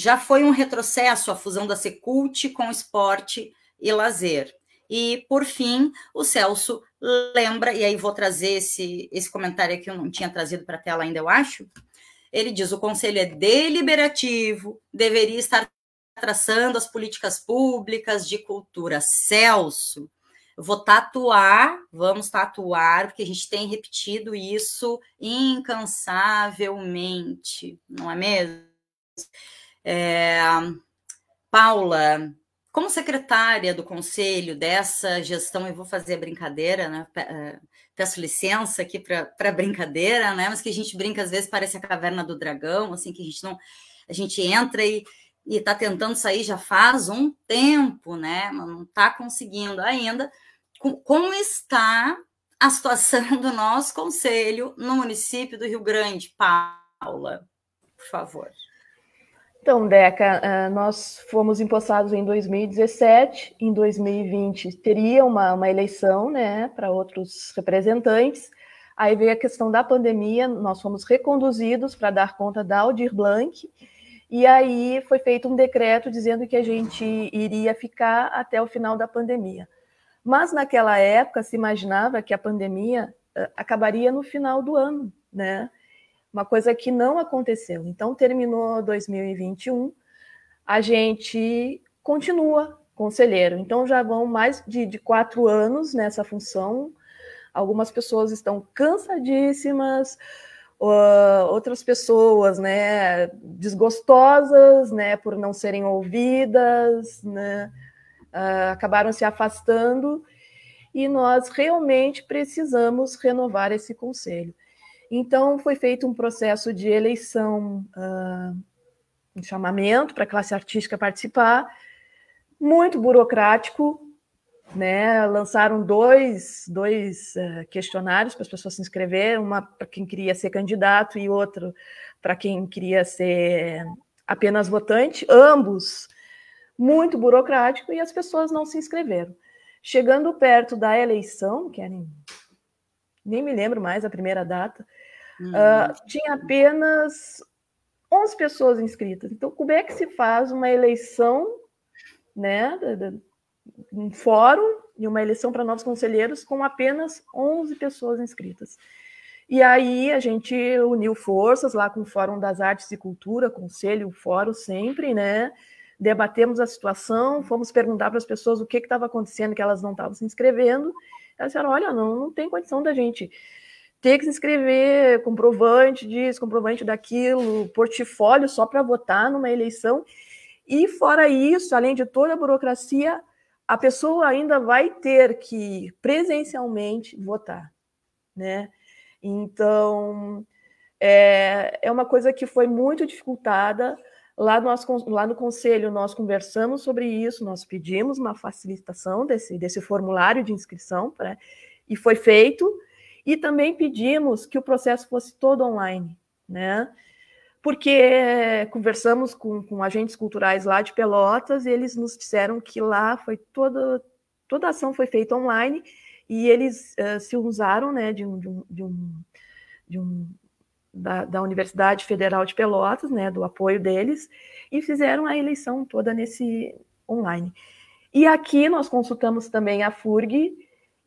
A: Já foi um retrocesso a fusão da Secult com esporte e lazer. E, por fim, o Celso lembra, e aí vou trazer esse, esse comentário aqui, eu não tinha trazido para a tela ainda, eu acho, ele diz: o conselho é deliberativo, deveria estar traçando as políticas públicas de cultura. Celso, vou tatuar, vamos tatuar, porque a gente tem repetido isso incansavelmente, não é mesmo? É, Paula, como secretária do conselho dessa gestão, eu vou fazer a brincadeira, né? Eh, peço licença aqui para brincadeira, né? Mas que a gente brinca às vezes parece a caverna do dragão, assim que a gente não, a gente entra e está tentando sair já faz um tempo, né? Mas não está conseguindo ainda. Como está a situação do nosso conselho no município do Rio Grande, Paula? Por favor.
C: Então, Deca, eh, nós fomos empossados em 2017, em 2020 teria uma, uma eleição né, para outros representantes, aí veio a questão da pandemia, nós fomos reconduzidos para dar conta da Aldir Blanc, e aí foi feito um decreto dizendo que a gente iria ficar até o final da pandemia. Mas naquela época se imaginava que a pandemia uh, acabaria no final do ano, né? Uma coisa que não aconteceu. Então terminou 2021, a gente continua conselheiro. Então já vão mais de, de quatro anos nessa função. Algumas pessoas estão cansadíssimas, uh, outras pessoas, né, desgostosas, né, por não serem ouvidas, né, uh, acabaram se afastando e nós realmente precisamos renovar esse conselho. Então, foi feito um processo de eleição, uh, um chamamento para a classe artística participar, muito burocrático, né? Lançaram dois, dois uh, questionários para as pessoas se inscreverem, uma para quem queria ser candidato e outro para quem queria ser apenas votante, ambos muito burocrático, e as pessoas não se inscreveram. Chegando perto da eleição, que era em, nem me lembro mais a primeira data, uh, tinha apenas 11 pessoas inscritas. Então, como é que se faz uma eleição, né, um fórum e uma eleição para novos conselheiros com apenas 11 pessoas inscritas. E aí a gente uniu forças lá com o Fórum das Artes e Cultura, Conselho, Fórum sempre, né? Debatemos a situação, fomos perguntar para as pessoas o que estava acontecendo, que elas não estavam se inscrevendo. Elas disseram: olha, não, não tem condição da gente ter que se inscrever, comprovante disso, comprovante daquilo, portfólio só para votar numa eleição. E fora isso, além de toda a burocracia, a pessoa ainda vai ter que presencialmente votar, né? Então, é, é uma coisa que foi muito dificultada. Lá, nós, lá no conselho, nós conversamos sobre isso, nós pedimos uma facilitação desse, desse formulário de inscrição, né? e foi feito, e também pedimos que o processo fosse todo online, né? porque conversamos com, com, agentes culturais lá de Pelotas e eles nos disseram que lá foi toda, toda a ação foi feita online e eles uh, se usaram né, de um, de um, de um, de um da, da, Universidade Federal de Pelotas, né, do apoio deles, e fizeram a eleição toda nesse online. E aqui nós consultamos também a FURG,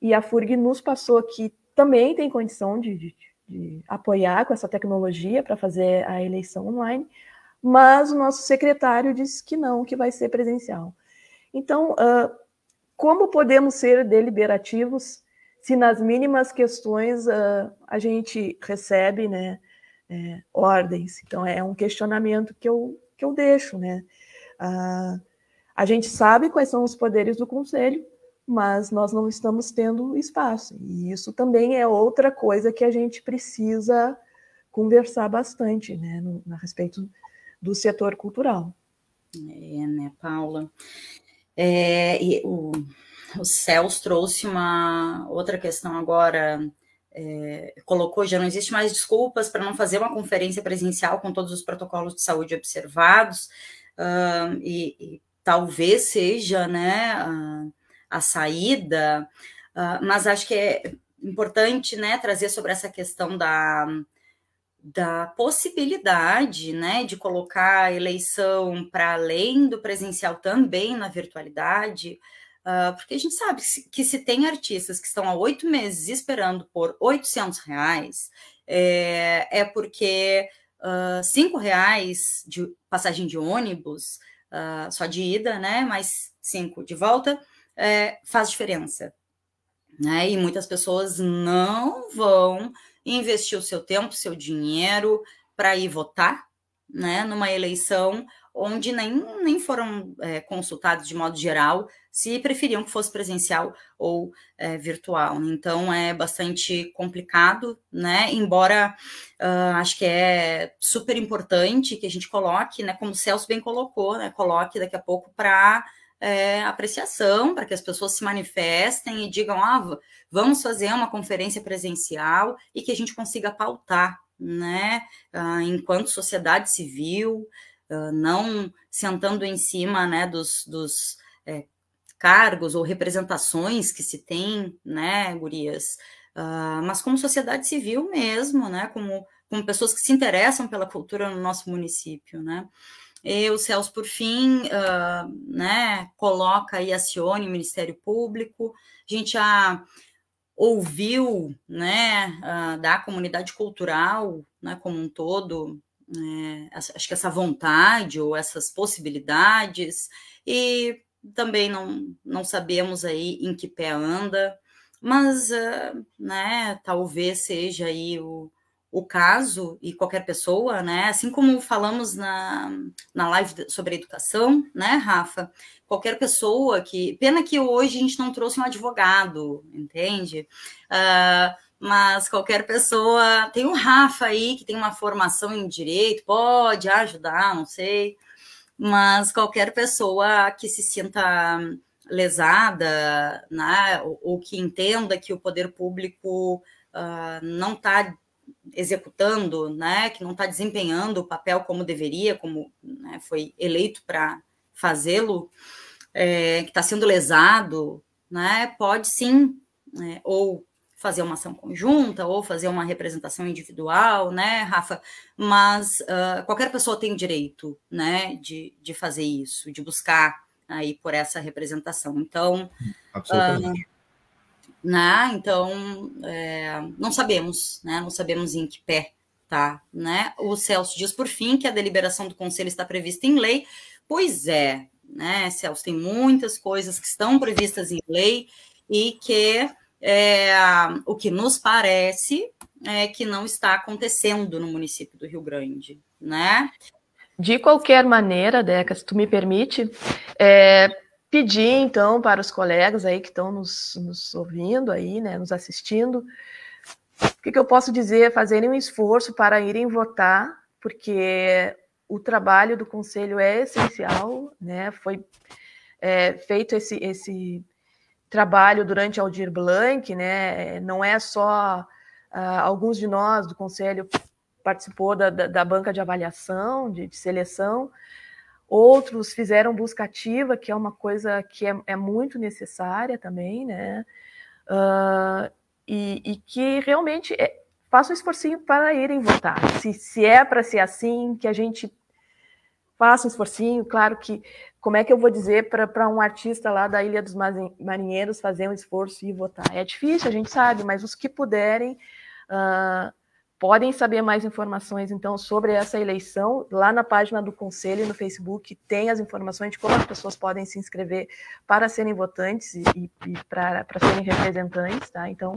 C: e a FURG nos passou que também tem condição de, de de apoiar com essa tecnologia para fazer a eleição online, mas o nosso secretário disse que não, que vai ser presencial. Então, uh, como podemos ser deliberativos se nas mínimas questões uh, a gente recebe né, é, ordens? Então, é um questionamento que eu, que eu deixo. Né? Uh, a gente sabe quais são os poderes do conselho, mas nós não estamos tendo espaço. E isso também é outra coisa que a gente precisa conversar bastante, né, no, a respeito do setor cultural.
A: É, né, Paula? É, o, o Celso trouxe uma outra questão agora. É, colocou já não existe mais desculpas para não fazer uma conferência presencial com todos os protocolos de saúde observados uh, e, e, talvez seja né uh, a saída, uh, mas acho que é importante né, trazer sobre essa questão da, da possibilidade né, de colocar a eleição para além do presencial também na virtualidade, uh, porque a gente sabe que se tem artistas que estão há oito meses esperando por 800 reais, é, é porque uh, cinco reais de passagem de ônibus, uh, só de ida, né, mais cinco de volta, é, faz diferença. Né? E muitas pessoas não vão investir o seu tempo, seu dinheiro para ir votar né, numa eleição onde nem, nem foram é, consultados de modo geral se preferiam que fosse presencial ou é, virtual. Então é bastante complicado, né? Embora uh, acho que é super importante que a gente coloque, né? Como o Celso bem colocou, né? Coloque daqui a pouco para é, apreciação, para que as pessoas se manifestem e digam: ah, vamos fazer uma conferência presencial e que a gente consiga pautar, né, ah, enquanto sociedade civil, ah, não sentando em cima né, dos, dos é, cargos ou representações que se tem, né, Gurias, ah, mas como sociedade civil mesmo, né, como, como pessoas que se interessam pela cultura no nosso município, né. E o Celso, por fim, uh, né, coloca e acione o Ministério Público. A gente já ouviu né, uh, da comunidade cultural né, como um todo, né, acho que essa vontade ou essas possibilidades, e também não, não sabemos aí em que pé anda, mas uh, né, talvez seja aí o, o caso e qualquer pessoa, né? Assim como falamos na, na live sobre educação, né, Rafa? Qualquer pessoa que. Pena que hoje a gente não trouxe um advogado, entende? Uh, mas qualquer pessoa. Tem o Rafa aí, que tem uma formação em direito, pode ajudar, não sei. Mas qualquer pessoa que se sinta lesada, né, ou, ou que entenda que o poder público uh, não está executando, né, que não está desempenhando o papel como deveria, como né, foi eleito para fazê-lo, é, que está sendo lesado, né, pode sim, né, ou fazer uma ação conjunta, ou fazer uma representação individual, né, Rafa? Mas uh, qualquer pessoa tem o direito, né, de, de fazer isso, de buscar aí por essa representação. Então, Absolutamente. Uh, né? Então, é, não sabemos, né? Não sabemos em que pé tá, né? O Celso diz, por fim, que a deliberação do Conselho está prevista em lei. Pois é, né, Celso, tem muitas coisas que estão previstas em lei e que é, o que nos parece é que não está acontecendo no município do Rio Grande, né?
C: De qualquer maneira, Deca, se tu me permite, é, pedir então para os colegas aí que estão nos, nos ouvindo aí, né, nos assistindo, o que, que, eu posso dizer? Fazerem um esforço para irem votar, porque o trabalho do conselho é essencial, né? Foi é, feito esse, esse trabalho durante Aldir Blanc, né? Não é só uh, alguns de nós do conselho participou da, da, da banca de avaliação, de, de seleção, Outros fizeram busca ativa, que é uma coisa que é, é muito necessária também, né? Uh, e, e, que realmente é, faça um esforcinho para irem votar. Se, se é para ser assim, que a gente faça um esforcinho. Claro que, como é que eu vou dizer para um artista lá da Ilha dos Marinheiros fazer um esforço e votar? É difícil, a gente sabe, mas os que puderem. Uh, podem saber mais informações, então, sobre essa eleição. Lá na página do Conselho, no Facebook, tem as informações de como as pessoas podem se inscrever para serem votantes e, e para, serem representantes, tá? Então,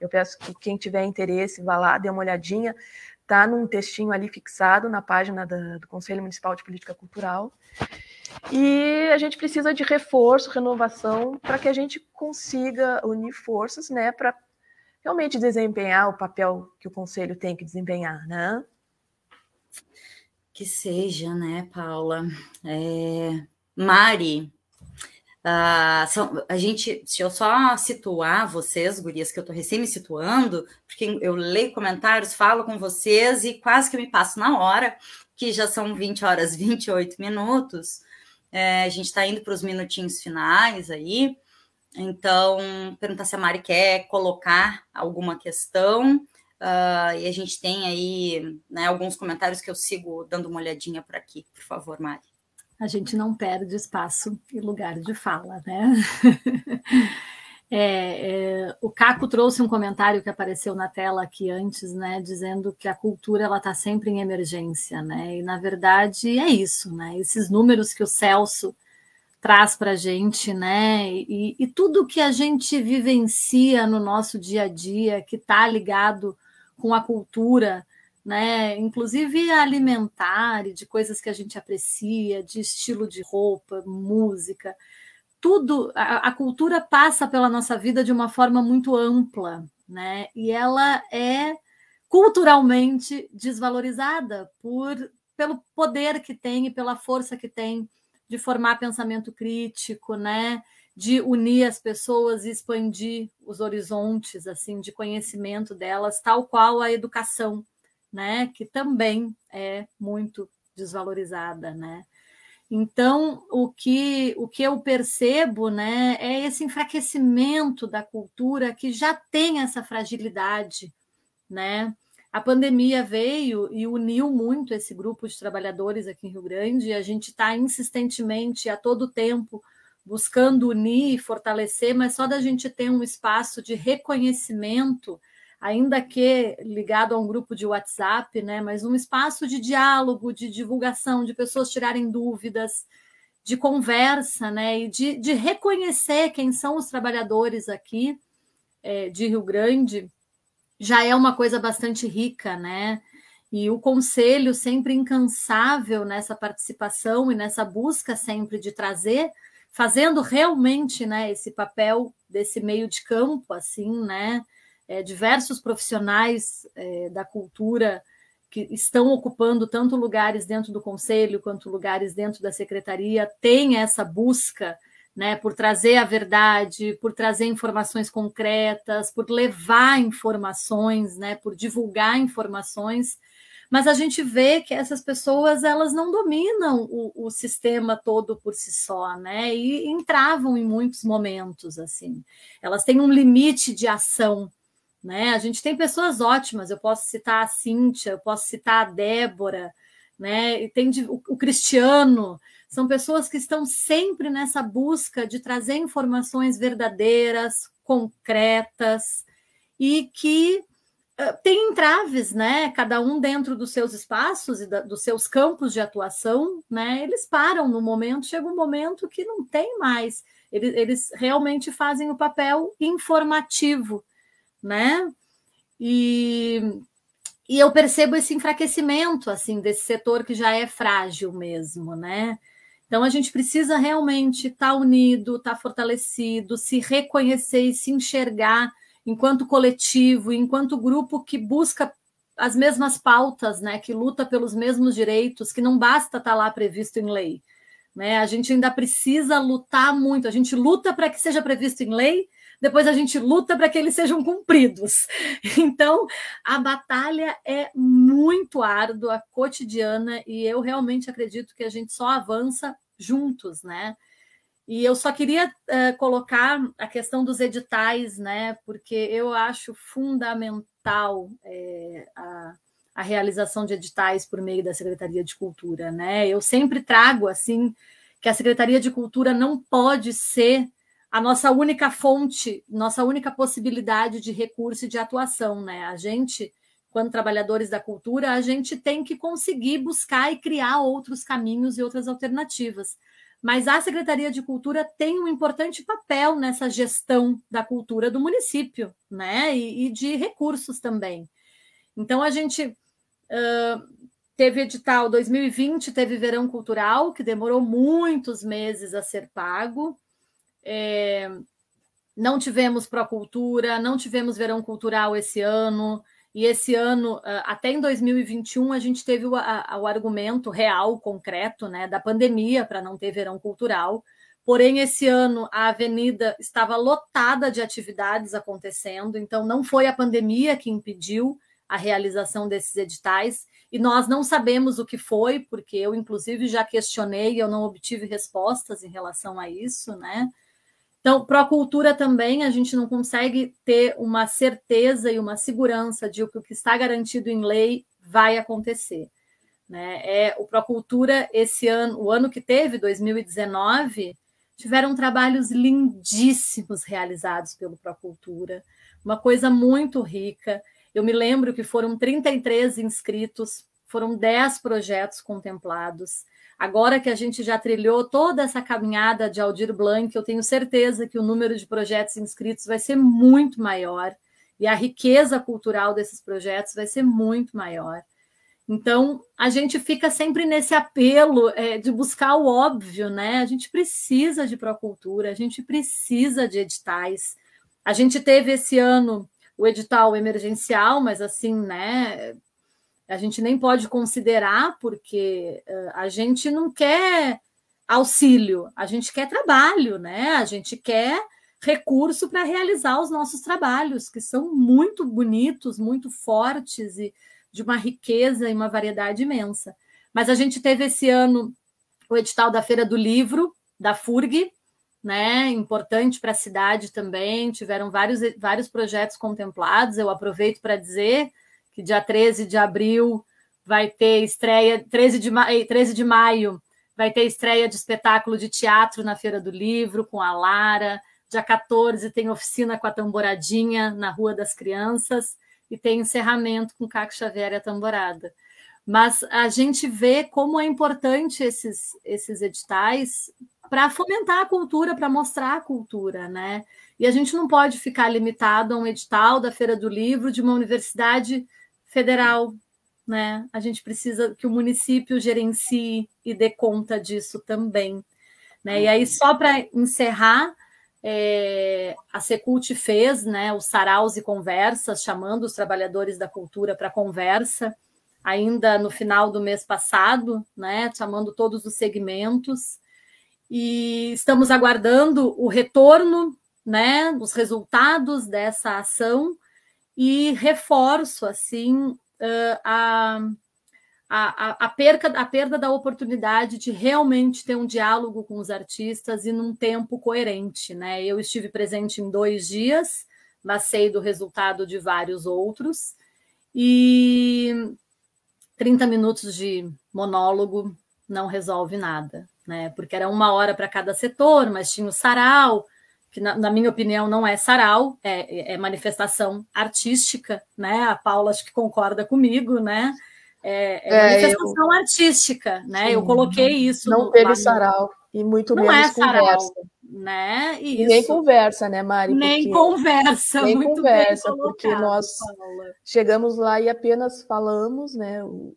C: eu peço que quem tiver interesse, vá lá, dê uma olhadinha. Está num textinho ali fixado na página da, do Conselho Municipal de Política Cultural. E a gente precisa de reforço, renovação, para que a gente consiga unir forças, né, para realmente desempenhar o papel que o conselho tem que desempenhar, né?
A: Que seja, né, Paula? É... Mari, uh, são, a gente, deixa eu só situar vocês, gurias, que eu tô recém me situando, porque eu leio comentários, falo com vocês e quase que me passo na hora, que já são 20 horas 28 minutos. É, a gente está indo para os minutinhos finais aí. Então, perguntar se a Mari quer colocar alguma questão. Uh, e a gente tem aí né, alguns comentários que eu sigo dando uma olhadinha por aqui. Por favor, Mari.
D: A gente não perde espaço e lugar de fala, né? É, é, o Caco trouxe um comentário que apareceu na tela aqui antes, né, dizendo que a cultura ela está sempre em emergência, né? E na verdade é isso, né? Esses números que o Celso traz para a gente, né? E, e, tudo que a gente vivencia no nosso dia a dia, que está ligado com a cultura, né? Inclusive alimentar e de coisas que a gente aprecia, de estilo de roupa, música, tudo. A, a cultura passa pela nossa vida de uma forma muito ampla, né? E ela é culturalmente desvalorizada por pelo poder que tem e pela força que tem de formar pensamento crítico, né? de unir as pessoas e expandir os horizontes assim de conhecimento delas, tal qual a educação, né, que também é muito desvalorizada, né? Então, o que o que eu percebo, né, é esse enfraquecimento da cultura que já tem essa fragilidade, né? A pandemia veio e uniu muito esse grupo de trabalhadores aqui em Rio Grande, e a gente está insistentemente, a todo tempo, buscando unir e fortalecer, mas só da gente ter um espaço de reconhecimento, ainda que ligado a um grupo de WhatsApp, né, mas um espaço de diálogo, de divulgação, de pessoas tirarem dúvidas, de conversa, né, e de, de reconhecer quem são os trabalhadores aqui é, de Rio Grande, já é uma coisa bastante rica, né? E o conselho sempre incansável nessa participação e nessa busca sempre de trazer, fazendo realmente, né, esse papel desse meio de campo, assim, né? É, diversos profissionais é, da cultura que estão ocupando tanto lugares dentro do conselho quanto lugares dentro da secretaria têm essa busca né, por trazer a verdade, por trazer informações concretas, por levar informações, né, por divulgar informações, mas a gente vê que essas pessoas elas não dominam o, o sistema todo por si só, né, e entravam em muitos momentos assim. Elas têm um limite de ação, né? A gente tem pessoas ótimas. Eu posso citar a Cíntia, eu posso citar a Débora, né? E tem o, o Cristiano são pessoas que estão sempre nessa busca de trazer informações verdadeiras, concretas e que uh, têm entraves, né? Cada um dentro dos seus espaços e da, dos seus campos de atuação, né? Eles param no momento, chega um momento que não tem mais. Eles, eles realmente fazem o papel informativo, né? E e eu percebo esse enfraquecimento assim desse setor que já é frágil mesmo, né? Então a gente precisa realmente estar tá unido, estar tá fortalecido, se reconhecer e se enxergar enquanto coletivo, enquanto grupo que busca as mesmas pautas, né, que luta pelos mesmos direitos, que não basta estar tá lá previsto em lei. Né? A gente ainda precisa lutar muito, a gente luta para que seja previsto em lei, depois a gente luta para que eles sejam cumpridos. Então, a batalha é muito árdua, cotidiana, e eu realmente acredito que a gente só avança juntos, né? E eu só queria uh, colocar a questão dos editais, né? Porque eu acho fundamental é, a, a realização de editais por meio da Secretaria de Cultura, né? Eu sempre trago assim que a Secretaria de Cultura não pode ser a nossa única fonte, nossa única possibilidade de recurso e de atuação, né? A gente, quando trabalhadores da cultura, a gente tem que conseguir buscar e criar outros caminhos e outras alternativas. Mas a Secretaria de Cultura tem um importante papel nessa gestão da cultura do município, né? E, e de recursos também. Então a gente uh, teve edital 2020, teve verão cultural, que demorou muitos meses a ser pago é, não tivemos Procultura, não tivemos Verão Cultural esse ano, e esse ano, até em 2021, a gente teve o, a, o argumento real, concreto, né, da pandemia para não ter verão cultural. Porém, esse ano a avenida estava lotada de atividades acontecendo, então não foi a pandemia que impediu a realização desses editais, e nós não sabemos o que foi, porque eu, inclusive, já questionei eu não obtive respostas em relação a isso, né? Então, para a cultura também, a gente não consegue ter uma certeza e uma segurança de que o que está garantido em lei vai acontecer. Né? É, o Procultura, esse ano, o ano que teve, 2019, tiveram trabalhos lindíssimos realizados pelo Procultura, uma coisa muito rica. Eu me lembro que foram 33 inscritos, foram 10 projetos contemplados. Agora que a gente já trilhou toda essa caminhada de Aldir Blanc, eu tenho certeza que o número de projetos inscritos vai ser muito maior e a riqueza cultural desses projetos vai ser muito maior. Então, a gente fica sempre nesse apelo é, de buscar o óbvio, né? A gente precisa de procultura, a gente precisa de editais. A gente teve esse ano o edital emergencial, mas assim, né? A gente nem pode considerar, porque uh, a gente não quer auxílio, a gente quer trabalho, né? A gente quer recurso para realizar os nossos trabalhos, que são muito bonitos, muito fortes e de uma riqueza e uma variedade imensa. Mas a gente teve esse ano o edital da Feira do Livro, da FURG, né? Importante para a cidade também. Tiveram vários, vários projetos contemplados. Eu aproveito para dizer que dia 13 de abril vai ter estreia, 13 de, ma 13 de maio vai ter estreia de espetáculo de teatro na Feira do Livro com a Lara. Dia 14 tem oficina com a Tamboradinha na Rua das Crianças e tem encerramento com Caco Xavier e a Tamborada. Mas a gente vê como é importante esses, esses editais para fomentar a cultura, para mostrar a cultura, né? E a gente não pode ficar limitado a um edital da Feira do Livro de uma universidade federal, né? A gente precisa que o município gerencie e dê conta disso também, né? E aí só para encerrar, é, a Secult fez, né? Os saraus e conversas, chamando os trabalhadores da cultura para conversa ainda no final do mês passado, né, chamando todos os segmentos, e estamos aguardando o retorno, né, os resultados dessa ação, e reforço, assim, a, a, a, perca, a perda da oportunidade de realmente ter um diálogo com os artistas e num tempo coerente, né, eu estive presente em dois dias, mas sei do resultado de vários outros, e 30 minutos de monólogo não resolve nada, né? Porque era uma hora para cada setor, mas tinha o sarau, que na, na, minha opinião não é sarau, é, é, manifestação artística, né? A Paula acho que concorda comigo, né? É, é, é manifestação eu... artística, né? Sim, eu coloquei isso.
C: Não no, teve sarau e muito não menos é sarau, conversa.
D: Né?
C: Isso. Nem conversa, né, Mari?
D: Nem conversa,
C: nem muito conversa, porque nós Paula. chegamos lá e apenas falamos, né, o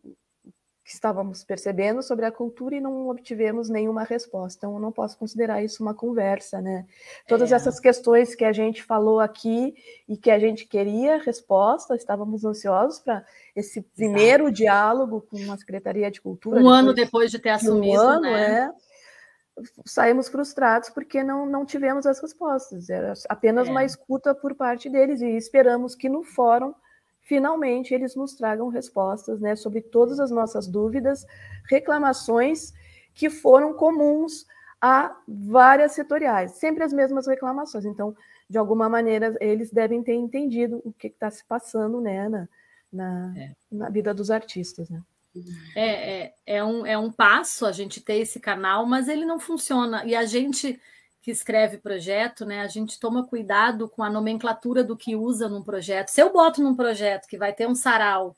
C: que estávamos percebendo sobre a cultura e não obtivemos nenhuma resposta. Então, eu não posso considerar isso uma conversa, né? Todas é. essas questões que a gente falou aqui e que a gente queria resposta, estávamos ansiosos para esse primeiro Exato. diálogo com a Secretaria de Cultura.
D: Um ano depois de ter assumido, um ano, né?
C: É, saímos frustrados porque não, não tivemos as respostas. Era apenas é. uma escuta por parte deles e esperamos que no fórum finalmente eles nos tragam respostas né, sobre todas as nossas dúvidas, reclamações que foram comuns a várias setoriais, sempre as mesmas reclamações. Então, de alguma maneira, eles devem ter entendido o que está se passando né, na, na, é. na vida dos artistas. Né?
D: É, é, é, um, é um passo a gente ter esse canal, mas ele não funciona. E a gente que escreve projeto, né, a gente toma cuidado com a nomenclatura do que usa num projeto. Se eu boto num projeto que vai ter um sarau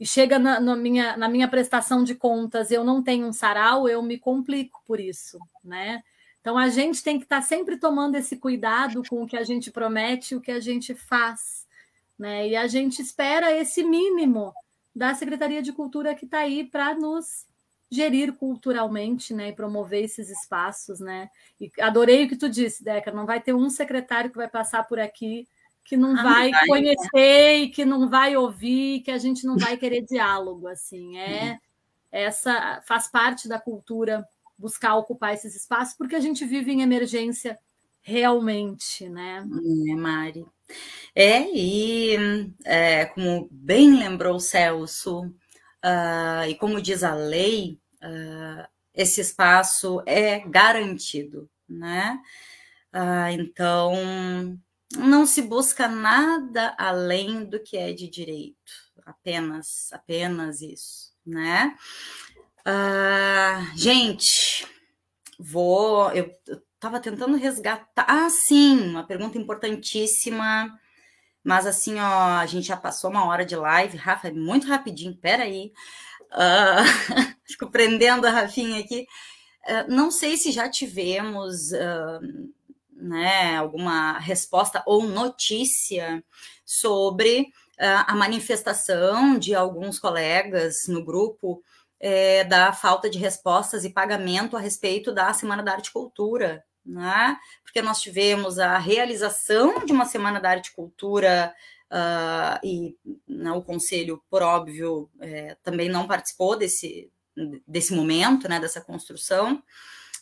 D: e chega na, na, minha, na minha prestação de contas eu não tenho um sarau, eu me complico por isso, né? Então a gente tem que estar tá sempre tomando esse cuidado com o que a gente promete o que a gente faz, né? E a gente espera esse mínimo da Secretaria de Cultura que está aí para nos gerir culturalmente, né, e promover esses espaços, né? E adorei o que tu disse, Deca, não vai ter um secretário que vai passar por aqui que não ah, vai, vai conhecer né? e que não vai ouvir, que a gente não vai querer diálogo, assim, é uhum. essa faz parte da cultura buscar ocupar esses espaços, porque a gente vive em emergência realmente, né?
A: É, Mari. É, e é, como bem lembrou o Celso, uh, e como diz a lei, uh, esse espaço é garantido, né? Uh, então, não se busca nada além do que é de direito, apenas, apenas isso, né? gente, vou, eu estava tentando resgatar. Ah, sim, uma pergunta importantíssima. Mas assim, ó, a gente já passou uma hora de live. Rafa, muito rapidinho, peraí. Uh, fico prendendo a Rafinha aqui. Uh, não sei se já tivemos uh, né, alguma resposta ou notícia sobre a manifestação de alguns colegas no grupo é, da falta de respostas e pagamento a respeito da Semana da Arte e Cultura né? porque nós tivemos a realização de uma Semana da Arte e Cultura uh, e né, o Conselho, por óbvio, é, também não participou desse, desse momento, né, dessa construção.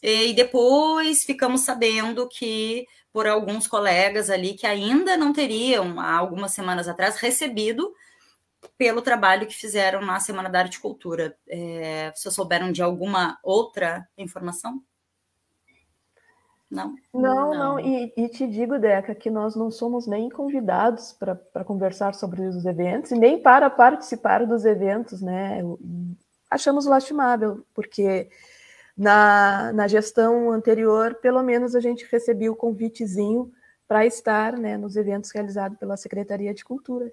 A: E depois ficamos sabendo que, por alguns colegas ali que ainda não teriam, há algumas semanas atrás, recebido pelo trabalho que fizeram na Semana da Arte e Cultura. É, vocês souberam de alguma outra informação?
C: Não? Não, não. E, e, te digo, Deca, que nós não somos nem convidados para conversar sobre os eventos e nem para participar dos eventos, né? Achamos lastimável, porque na, na gestão anterior, pelo menos a gente recebia o convitezinho para estar né, nos eventos realizados pela Secretaria de Cultura.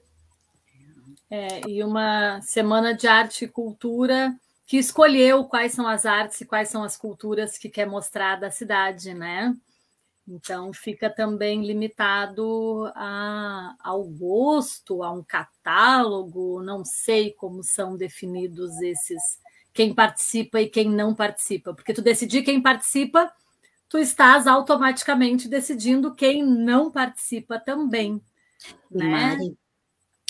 D: É, e uma semana de arte e cultura que escolheu quais são as artes e quais são as culturas que quer mostrar da cidade, né? Então fica também limitado a, ao gosto, a um catálogo, não sei como são definidos esses quem participa e quem não participa, porque tu decidir quem participa, tu estás automaticamente decidindo quem não participa também, né? Mari,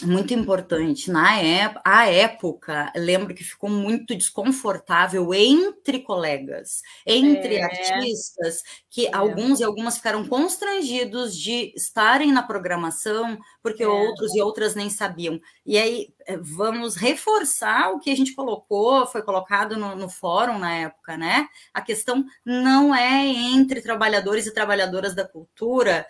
A: muito importante. Na época, a época, lembro que ficou muito desconfortável entre colegas, entre é. artistas, que é. alguns e algumas ficaram constrangidos de estarem na programação, porque é. outros e outras nem sabiam. E aí eh, vamos reforçar o que a gente colocou, foi colocado no, no fórum na época, né? A questão não é entre trabalhadores e trabalhadoras da cultura,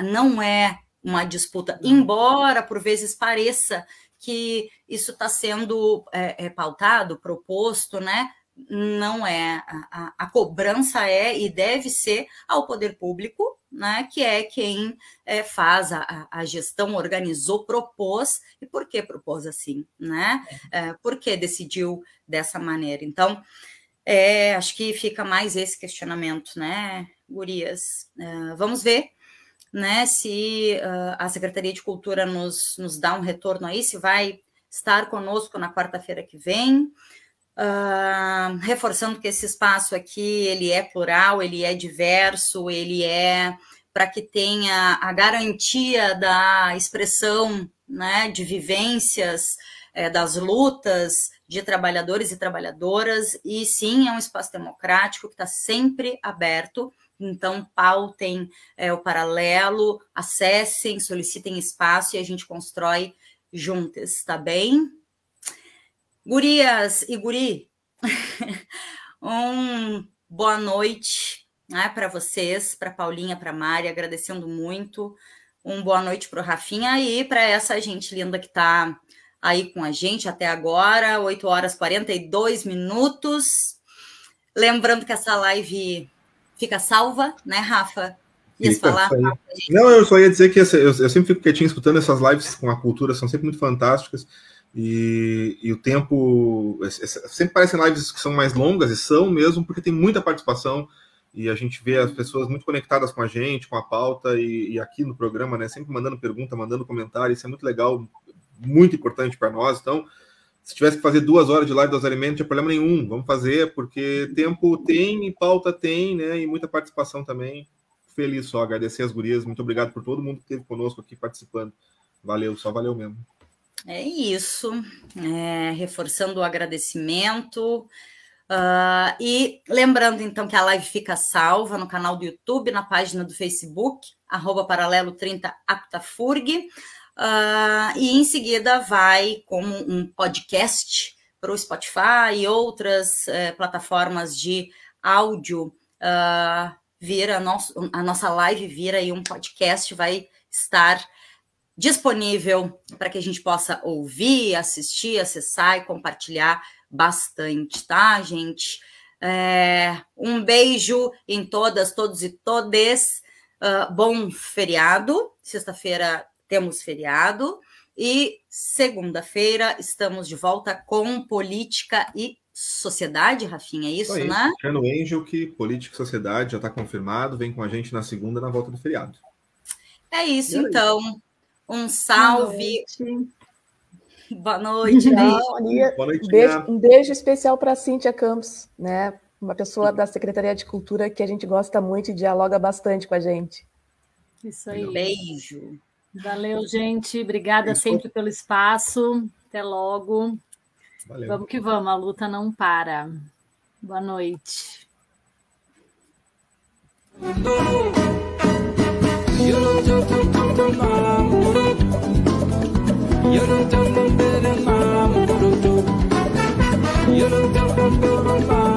A: não é uma disputa, embora por vezes pareça que isso está sendo é, é, pautado, proposto, né? Não é. A, a, cobrança é e deve ser ao poder público, né? Que é quem é, faz a, a, gestão, organizou, propôs. E por que propôs assim, né? É, por que decidiu dessa maneira? Então, é, acho que fica mais esse questionamento, né, Gurias? É, vamos ver né? Se uh, a Secretaria de Cultura nos, nos dá um retorno aí, se vai estar conosco na quarta-feira que vem. Uh, reforçando que esse espaço aqui ele é plural, ele é diverso, ele é para que tenha a garantia da expressão né, de vivências, é, das lutas de trabalhadores e trabalhadoras, e sim, é um espaço democrático que está sempre aberto então, pautem é, o paralelo, acessem, solicitem espaço e a gente constrói juntas, tá bem? Gurias e guri, um boa noite né, para vocês, para Paulinha, para Mari, agradecendo muito. Um boa noite para o Rafinha e para essa gente linda que está aí com a gente até agora, 8 horas e 42 minutos. Lembrando que essa live fica salva, né, Rafa? Ias falar?
B: Não, eu só ia dizer que eu, eu sempre fico quietinho escutando essas lives com a cultura, são sempre muito fantásticas. E, e, o tempo. Sempre parecem lives que são mais longas, e são mesmo, porque tem muita participação, e a gente vê as pessoas muito conectadas com a gente, com a pauta, e, e aqui no programa, né? Sempre mandando pergunta, mandando comentário, isso é muito legal, muito importante para nós. Então, se tivesse que fazer duas horas de live dos alimentos, não tinha problema nenhum. Vamos fazer, porque tempo tem e pauta tem, né? E muita participação também. Feliz só, agradecer as gurias. Muito obrigado por todo mundo que esteve conosco aqui participando. Valeu, só valeu mesmo.
A: É isso. É, reforçando o agradecimento. Uh, e lembrando, então, que a live fica salva no canal do YouTube, na página do Facebook, arroba paralelo 30 Aptafurg. Uh, e em seguida vai como um podcast para o Spotify e outras uh, plataformas de áudio. Uh, vira nosso, a nossa live vira aí um podcast, vai estar disponível para que a gente possa ouvir, assistir, acessar e compartilhar bastante, tá, gente? É, um beijo em todas, todos e todes. Uh, bom feriado. Sexta-feira temos feriado e segunda-feira estamos de volta com política e sociedade, Rafinha, é isso, né?
B: Chano Angel, que política e sociedade já está confirmado, vem com a gente na segunda, na volta do feriado.
A: É isso, então. Um salve. Boa noite,
C: Boa noite, Boa noite beijo, um beijo especial para a Cíntia Campos, né? Uma pessoa da Secretaria de Cultura que a gente gosta muito e dialoga bastante com a gente.
A: Isso aí. Beijo.
D: Valeu, gente. Obrigada sempre pelo espaço. Até logo. Valeu. Vamos que vamos, a luta não para. Boa noite. You